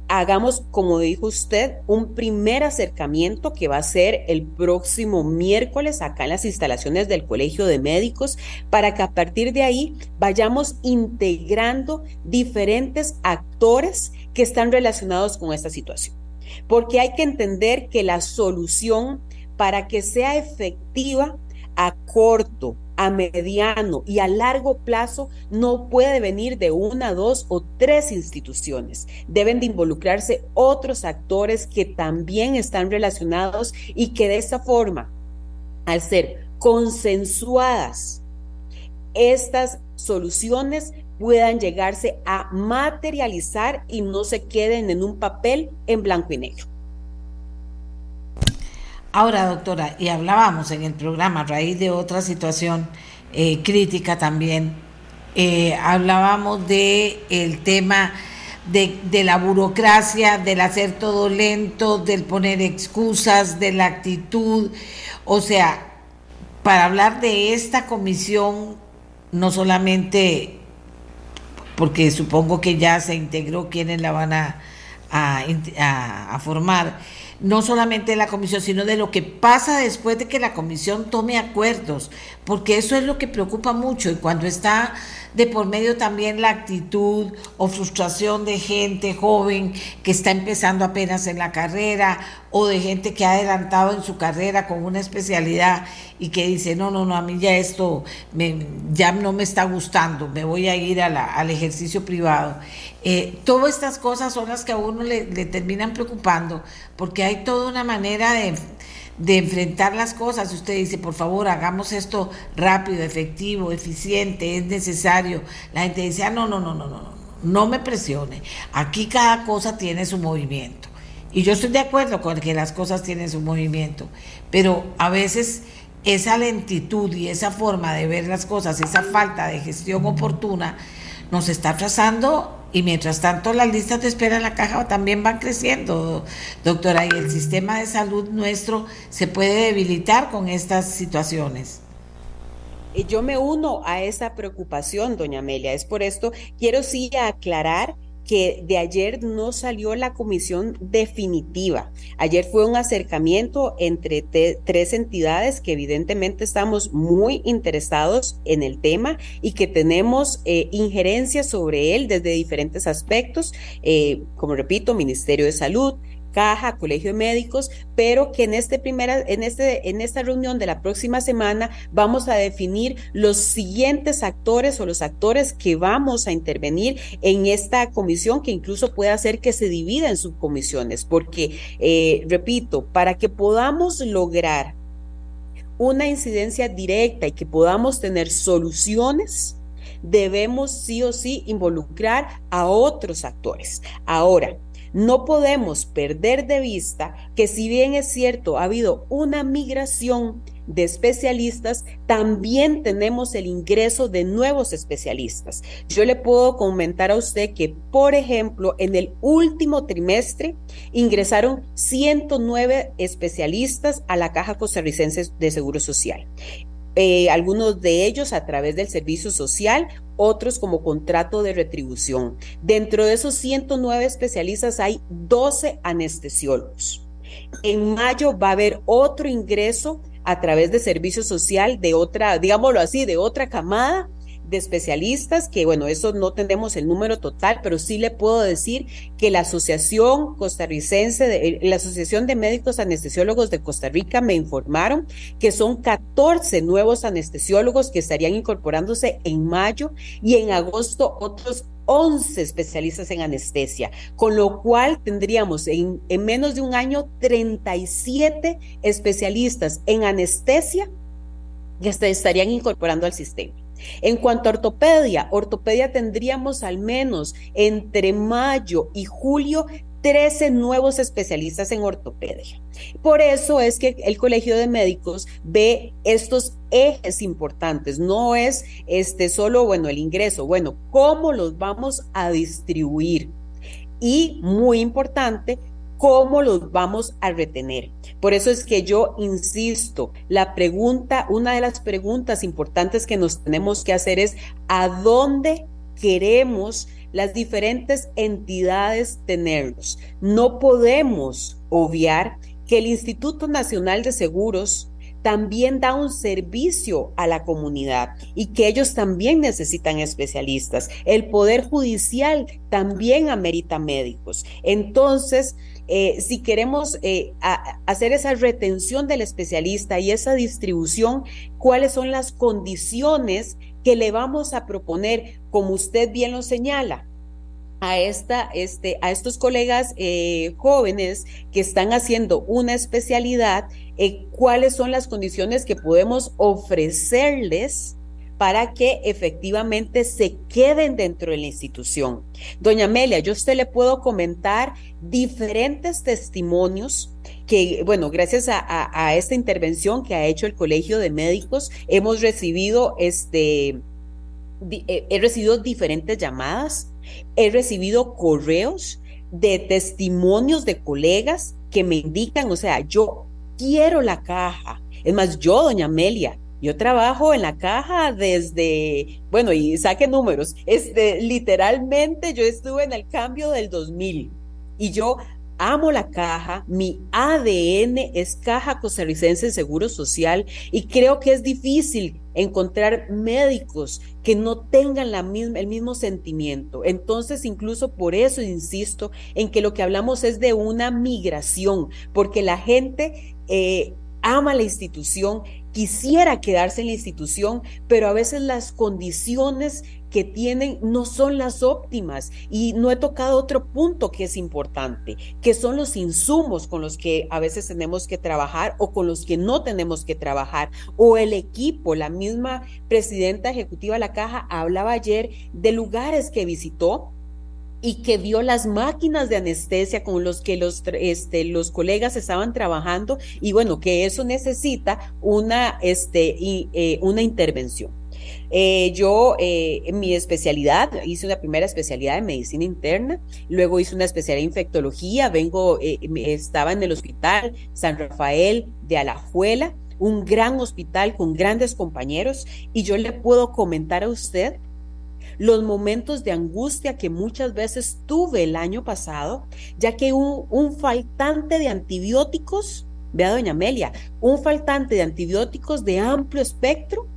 Speaker 10: hagamos, como dijo usted, un primer acercamiento que va a ser el próximo miércoles acá en las instalaciones del Colegio de Médicos, para que a partir de ahí vayamos integrando diferentes actores que están relacionados con esta situación. Porque hay que entender que la solución para que sea efectiva a corto, a mediano y a largo plazo no puede venir de una, dos o tres instituciones. Deben de involucrarse otros actores que también están relacionados y que de esta forma, al ser consensuadas, estas soluciones puedan llegarse a materializar y no se queden en un papel en blanco y negro.
Speaker 2: Ahora, doctora, y hablábamos en el programa a raíz de otra situación eh, crítica también, eh, hablábamos de el tema de, la burocracia, del hacer todo lento, del poner excusas, de la actitud. O sea, para hablar de esta comisión, no solamente porque supongo que ya se integró quienes la van a, a formar, no solamente de la comisión, sino de lo que pasa después de que la comisión tome acuerdos, porque eso es lo que preocupa mucho y cuando está de por medio también la actitud o frustración de gente joven que está empezando apenas en la carrera o de gente que ha adelantado en su carrera con una especialidad y que dice, no, no, no, a mí ya esto me, ya no me está gustando, me voy a ir al ejercicio privado. Eh, todas estas cosas son las que a uno le, terminan preocupando porque hay toda una manera de enfrentar las cosas. Usted dice, por favor, hagamos esto rápido, efectivo, eficiente, es necesario. La gente dice, ah, no, no, no, no, no, no, no me presione. Aquí cada cosa tiene su movimiento. Y yo estoy de acuerdo con que las cosas tienen su movimiento, pero a veces esa lentitud y esa forma de ver las cosas, esa falta de gestión oportuna, nos está trazando y mientras tanto las listas de espera en la caja también van creciendo, doctora, y el sistema de salud nuestro se puede debilitar con estas situaciones.
Speaker 10: Yo me uno a esa preocupación, doña Amelia. Es por esto, quiero sí aclarar que de ayer no salió la comisión definitiva. Ayer fue un acercamiento entre tres entidades que evidentemente estamos muy interesados en el tema y que tenemos eh, injerencia sobre él desde diferentes aspectos, eh, como repito, Ministerio de Salud, Caja, Colegio de Médicos, pero que en, este primera, en, este, en esta reunión de la próxima semana vamos a definir los siguientes actores o los actores que vamos a intervenir en esta comisión, que incluso puede hacer que se divida en subcomisiones, porque, eh, repito, para que podamos lograr una incidencia directa y que podamos tener soluciones, debemos sí o sí involucrar a otros actores. Ahora, no podemos perder de vista que si bien es cierto, ha habido una migración de especialistas, también tenemos el ingreso de nuevos especialistas. Yo le puedo comentar a usted que, por ejemplo, en el último trimestre ingresaron 109 especialistas a la Caja Costarricense de Seguro Social. Eh, algunos de ellos a través del servicio social, otros como contrato de retribución. Dentro de esos 109 especialistas hay 12 anestesiólogos. En mayo va a haber otro ingreso a través de servicio social de otra, digámoslo así, de otra camada de especialistas, que bueno, eso no tenemos el número total, pero sí le puedo decir que la Asociación Costarricense, de, eh, la Asociación de Médicos Anestesiólogos de Costa Rica me informaron que son 14 nuevos anestesiólogos que estarían incorporándose en mayo y en agosto otros 11 especialistas en anestesia, con lo cual tendríamos en, en menos de un año 37 especialistas en anestesia que estarían incorporando al sistema. En cuanto a ortopedia, ortopedia tendríamos al menos entre mayo y julio 13 nuevos especialistas en ortopedia. Por eso es que el Colegio de Médicos ve estos ejes importantes, no es este solo, bueno, el ingreso, bueno, cómo los vamos a distribuir. Y muy importante, cómo los vamos a retener. Por eso es que yo insisto, la pregunta, una de las preguntas importantes que nos tenemos que hacer es ¿a dónde queremos las diferentes entidades tenerlos? No podemos obviar que el Instituto Nacional de Seguros también da un servicio a la comunidad y que ellos también necesitan especialistas. El Poder Judicial también amerita médicos. Entonces, eh, si queremos eh, hacer esa retención del especialista y esa distribución, cuáles son las condiciones que le vamos a proponer, como usted bien lo señala, a, esta, este, a estos colegas eh, jóvenes que están haciendo una especialidad, cuáles son las condiciones que podemos ofrecerles para que efectivamente se queden dentro de la institución. Doña Amelia, yo a usted le puedo comentar diferentes testimonios que, bueno, gracias a, esta intervención que ha hecho el Colegio de Médicos, hemos recibido este, eh, he recibido diferentes llamadas, he recibido correos de testimonios de colegas que me indican, o sea, yo quiero la caja. Es más, yo, doña Amelia, yo trabajo en la caja desde, bueno, y saque números, este, literalmente yo estuve en el cambio del 2000 y yo amo la caja, mi ADN es Caja Costarricense de Seguro Social y creo que es difícil encontrar médicos que no tengan la misma, el mismo sentimiento. Entonces, incluso por eso insisto en que lo que hablamos es de una migración, porque la gente eh, ama la institución, quisiera quedarse en la institución, pero a veces las condiciones que tienen no son las óptimas. Y no he tocado otro punto que es importante, que son los insumos con los que a veces tenemos que trabajar o con los que no tenemos que trabajar, o el equipo. La misma presidenta ejecutiva de la caja hablaba ayer de lugares que visitó y que vio las máquinas de anestesia con los que los, este, los colegas estaban trabajando y bueno, que eso necesita una, este, y, eh, una intervención. Eh, yo eh, en mi especialidad hice una primera especialidad de medicina interna, luego hice una especialidad de infectología, vengo, estaba en el hospital San Rafael de Alajuela, un gran hospital con grandes compañeros y yo le puedo comentar a usted los momentos de angustia que muchas veces tuve el año pasado, ya que un, un faltante de antibióticos, vea doña Amelia, un faltante de antibióticos de amplio espectro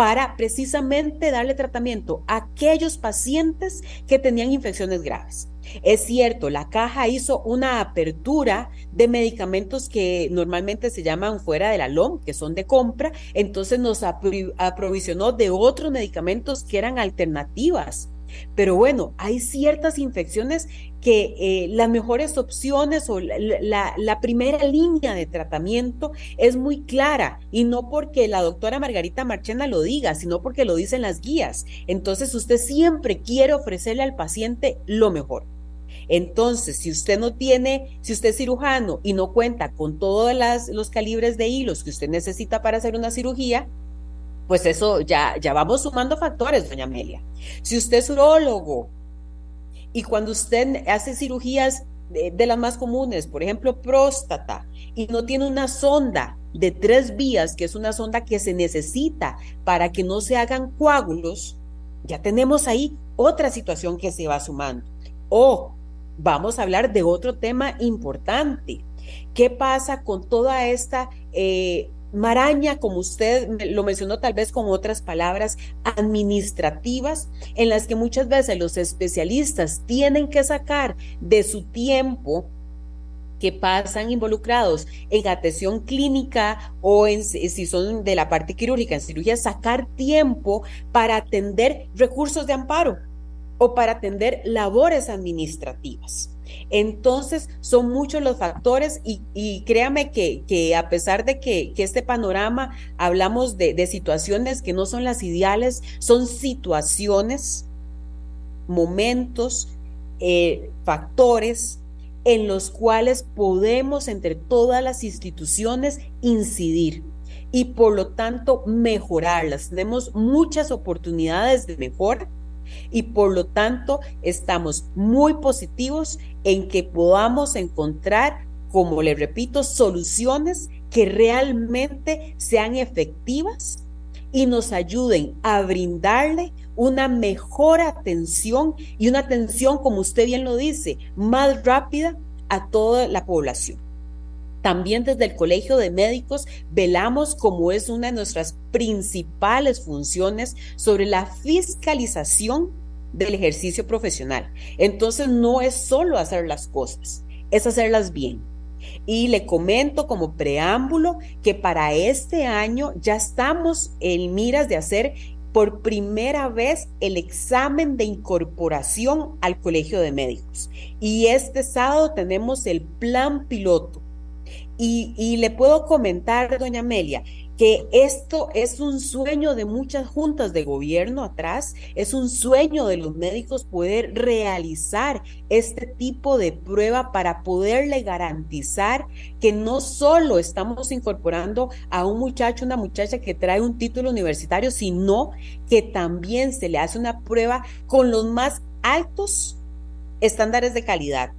Speaker 10: para precisamente darle tratamiento a aquellos pacientes que tenían infecciones graves. Es cierto, la caja hizo una apertura de medicamentos que normalmente se llaman fuera de la LOM, que son de compra, entonces nos aprovisionó de otros medicamentos que eran alternativas. Pero bueno, hay ciertas infecciones que eh, las mejores opciones o la, la, primera línea de tratamiento es muy clara y no porque la doctora Margarita Marchena lo diga, sino porque lo dicen las guías. Entonces usted siempre quiere ofrecerle al paciente lo mejor. Entonces, si usted no tiene, si usted es cirujano y no cuenta con todos los calibres de hilos que usted necesita para hacer una cirugía, pues eso ya, ya vamos sumando factores, doña Amelia. Si usted es urólogo y cuando usted hace cirugías de, las más comunes, por ejemplo, próstata, y no tiene una sonda de tres vías, que es una sonda que se necesita para que no se hagan coágulos, ya tenemos ahí otra situación que se va sumando. O vamos a hablar de otro tema importante. ¿Qué pasa con toda esta eh, maraña, como usted lo mencionó tal vez con otras palabras, administrativas, en las que muchas veces los especialistas tienen que sacar de su tiempo que pasan involucrados en atención clínica o si son de la parte quirúrgica, en cirugía, sacar tiempo para atender recursos de amparo o para atender labores administrativas. Entonces, son muchos los factores y, créame que, a pesar de que, este panorama hablamos de, situaciones que no son las ideales, son situaciones, momentos, eh, factores en los cuales podemos entre todas las instituciones incidir y por lo tanto mejorarlas. Tenemos muchas oportunidades de mejora y por lo tanto estamos muy positivos en que podamos encontrar, como le repito, soluciones que realmente sean efectivas y nos ayuden a brindarle una mejor atención y una atención, como usted bien lo dice, más rápida a toda la población. También desde el Colegio de Médicos velamos como es una de nuestras principales funciones sobre la fiscalización del ejercicio profesional. Entonces no es solo hacer las cosas, es hacerlas bien. Y le comento como preámbulo que para este año ya estamos en miras de hacer por primera vez el examen de incorporación al Colegio de Médicos. Y este sábado tenemos el plan piloto y, le puedo comentar, doña Amelia, que esto es un sueño de muchas juntas de gobierno atrás, es un sueño de los médicos poder realizar este tipo de prueba para poderle garantizar que no solo estamos incorporando a un muchacho, una muchacha que trae un título universitario, sino que también se le hace una prueba con los más altos estándares de calidad.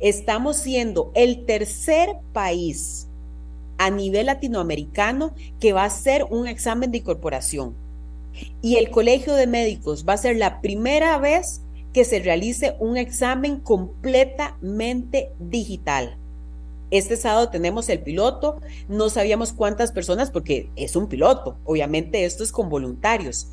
Speaker 10: Estamos siendo el tercer país a nivel latinoamericano que va a hacer un examen de incorporación. Y el Colegio de Médicos va a ser la primera vez que se realice un examen completamente digital. Este sábado tenemos el piloto, no sabíamos cuántas personas porque es un piloto, obviamente esto es con voluntarios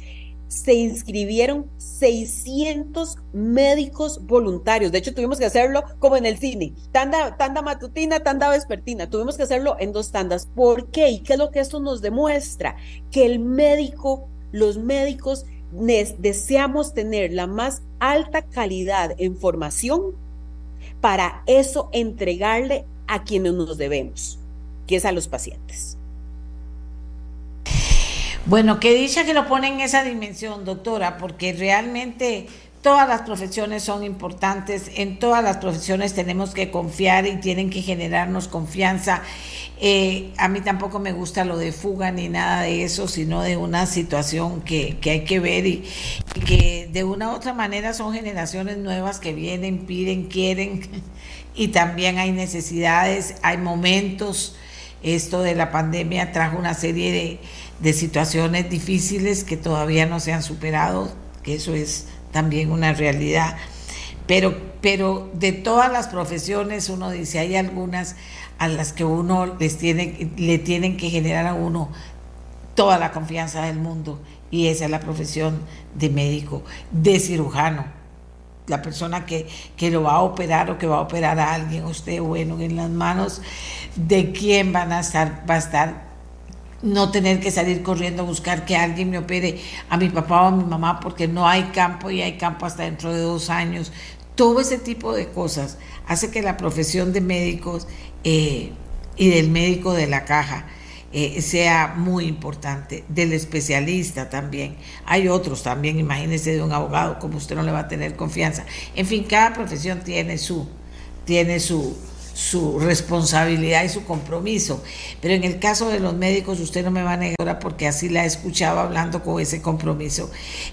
Speaker 10: se inscribieron 600 médicos voluntarios. De hecho, tuvimos que hacerlo como en el cine, tanda, tanda matutina, tanda vespertina. Tuvimos que hacerlo en dos tandas. ¿Por qué? ¿Y qué es lo que esto nos demuestra? Que el médico, los médicos deseamos tener la más alta calidad en formación para eso entregarle a quienes nos debemos, que es a los pacientes.
Speaker 2: Bueno, que dicha que lo pone en esa dimensión, doctora, porque realmente todas las profesiones son importantes, en todas las profesiones tenemos que confiar y tienen que generarnos confianza. Eh, a mí tampoco me gusta lo de fuga ni nada de eso, sino de una situación que, que hay que ver y, y, que de una u otra manera son generaciones nuevas que vienen, piden, quieren y también hay necesidades, hay momentos. Esto de la pandemia trajo una serie de de situaciones difíciles que todavía no se han superado, que eso es también una realidad. Pero, pero de todas las profesiones, uno dice, hay algunas a las que uno les tiene, le tienen que generar a uno toda la confianza del mundo y esa es la profesión de médico, de cirujano. La persona que, que lo va a operar o que va a operar a alguien, usted, bueno, en las manos de quién van a estar, va a estar no tener que salir corriendo a buscar que alguien me opere a mi papá o a mi mamá porque no hay campo y hay campo hasta dentro de dos años. Todo ese tipo de cosas hace que la profesión de médicos eh, y del médico de la caja eh, sea muy importante, del especialista también. Hay otros también, imagínese de un abogado, como usted no le va a tener confianza. En fin, cada profesión tiene su, tiene su, su responsabilidad y su compromiso. Pero en el caso de los médicos, usted no me va a negar, porque así la he escuchado hablando con ese compromiso,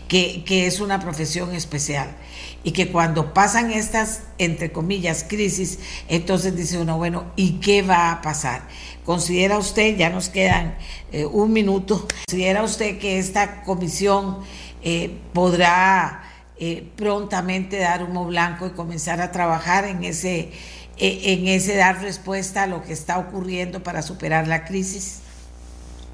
Speaker 2: que, que es una profesión especial y que cuando pasan estas, entre comillas, crisis, entonces dice uno, bueno, ¿y qué va a pasar? ¿Considera usted, ya nos quedan eh, un minuto, considera usted que esta comisión eh, podrá eh, prontamente dar humo blanco y comenzar a trabajar en ese en ese dar respuesta a lo que está ocurriendo para superar la crisis?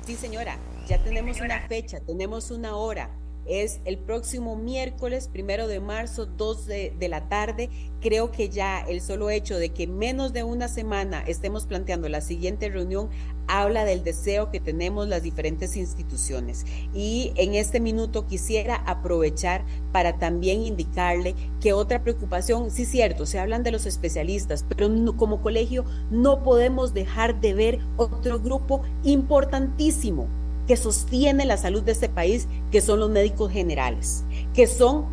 Speaker 10: Sí, señora, ya tenemos una fecha, tenemos una hora es el próximo miércoles, primero de marzo, 2 de, de, la tarde. Creo que ya el solo hecho de que menos de una semana estemos planteando la siguiente reunión habla del deseo que tenemos las diferentes instituciones. Y en este minuto quisiera aprovechar para también indicarle que otra preocupación, sí cierto, se hablan de los especialistas, pero como colegio no podemos dejar de ver otro grupo importantísimo que sostiene la salud de este país, que son los médicos generales, que son,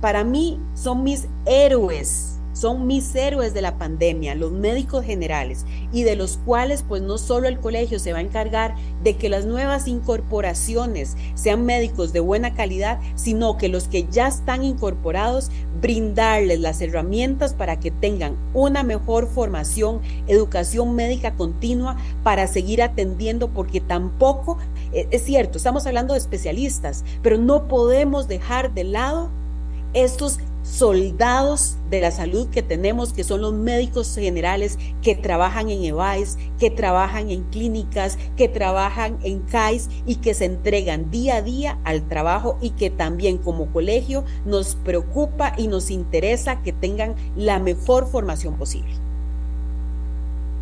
Speaker 10: para mí, son mis héroes son mis héroes de la pandemia, los médicos generales, y de los cuales pues no solo el colegio se va a encargar de que las nuevas incorporaciones sean médicos de buena calidad, sino que los que ya están incorporados, brindarles las herramientas para que tengan una mejor formación, educación médica continua para seguir atendiendo, porque tampoco, e, es cierto, estamos hablando de especialistas, pero no podemos dejar de lado estos soldados de la salud que tenemos, que son los médicos generales que trabajan en EVAIS, que trabajan en clínicas, que trabajan en CAIS y que se entregan día a día al trabajo y que también como colegio nos preocupa y nos interesa que tengan la mejor formación posible.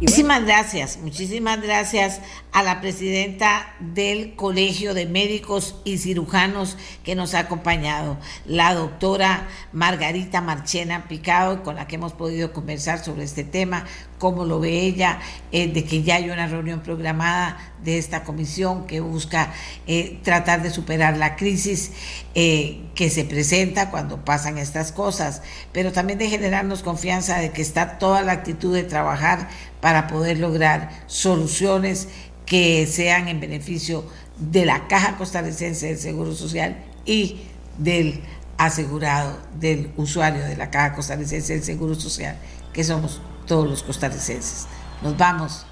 Speaker 2: Muchísimas gracias, muchísimas gracias a la presidenta del Colegio de Médicos y Cirujanos que nos ha acompañado, la doctora Margarita Marchena Picado, con la que hemos podido conversar sobre este tema, cómo lo ve ella, eh, de que ya hay una reunión programada de esta comisión que busca eh, tratar de superar la crisis eh, que se presenta cuando pasan estas cosas, pero también de generarnos confianza de que está toda la actitud de trabajar para poder lograr soluciones que sean en beneficio de la Caja Costarricense del Seguro Social y del asegurado, del usuario de la Caja Costarricense del Seguro Social, que somos todos los costarricenses. Nos vamos.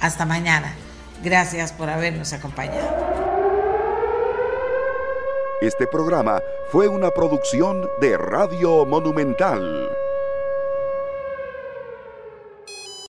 Speaker 2: Hasta mañana. Gracias por habernos acompañado.
Speaker 1: Este programa fue una producción de Radio Monumental.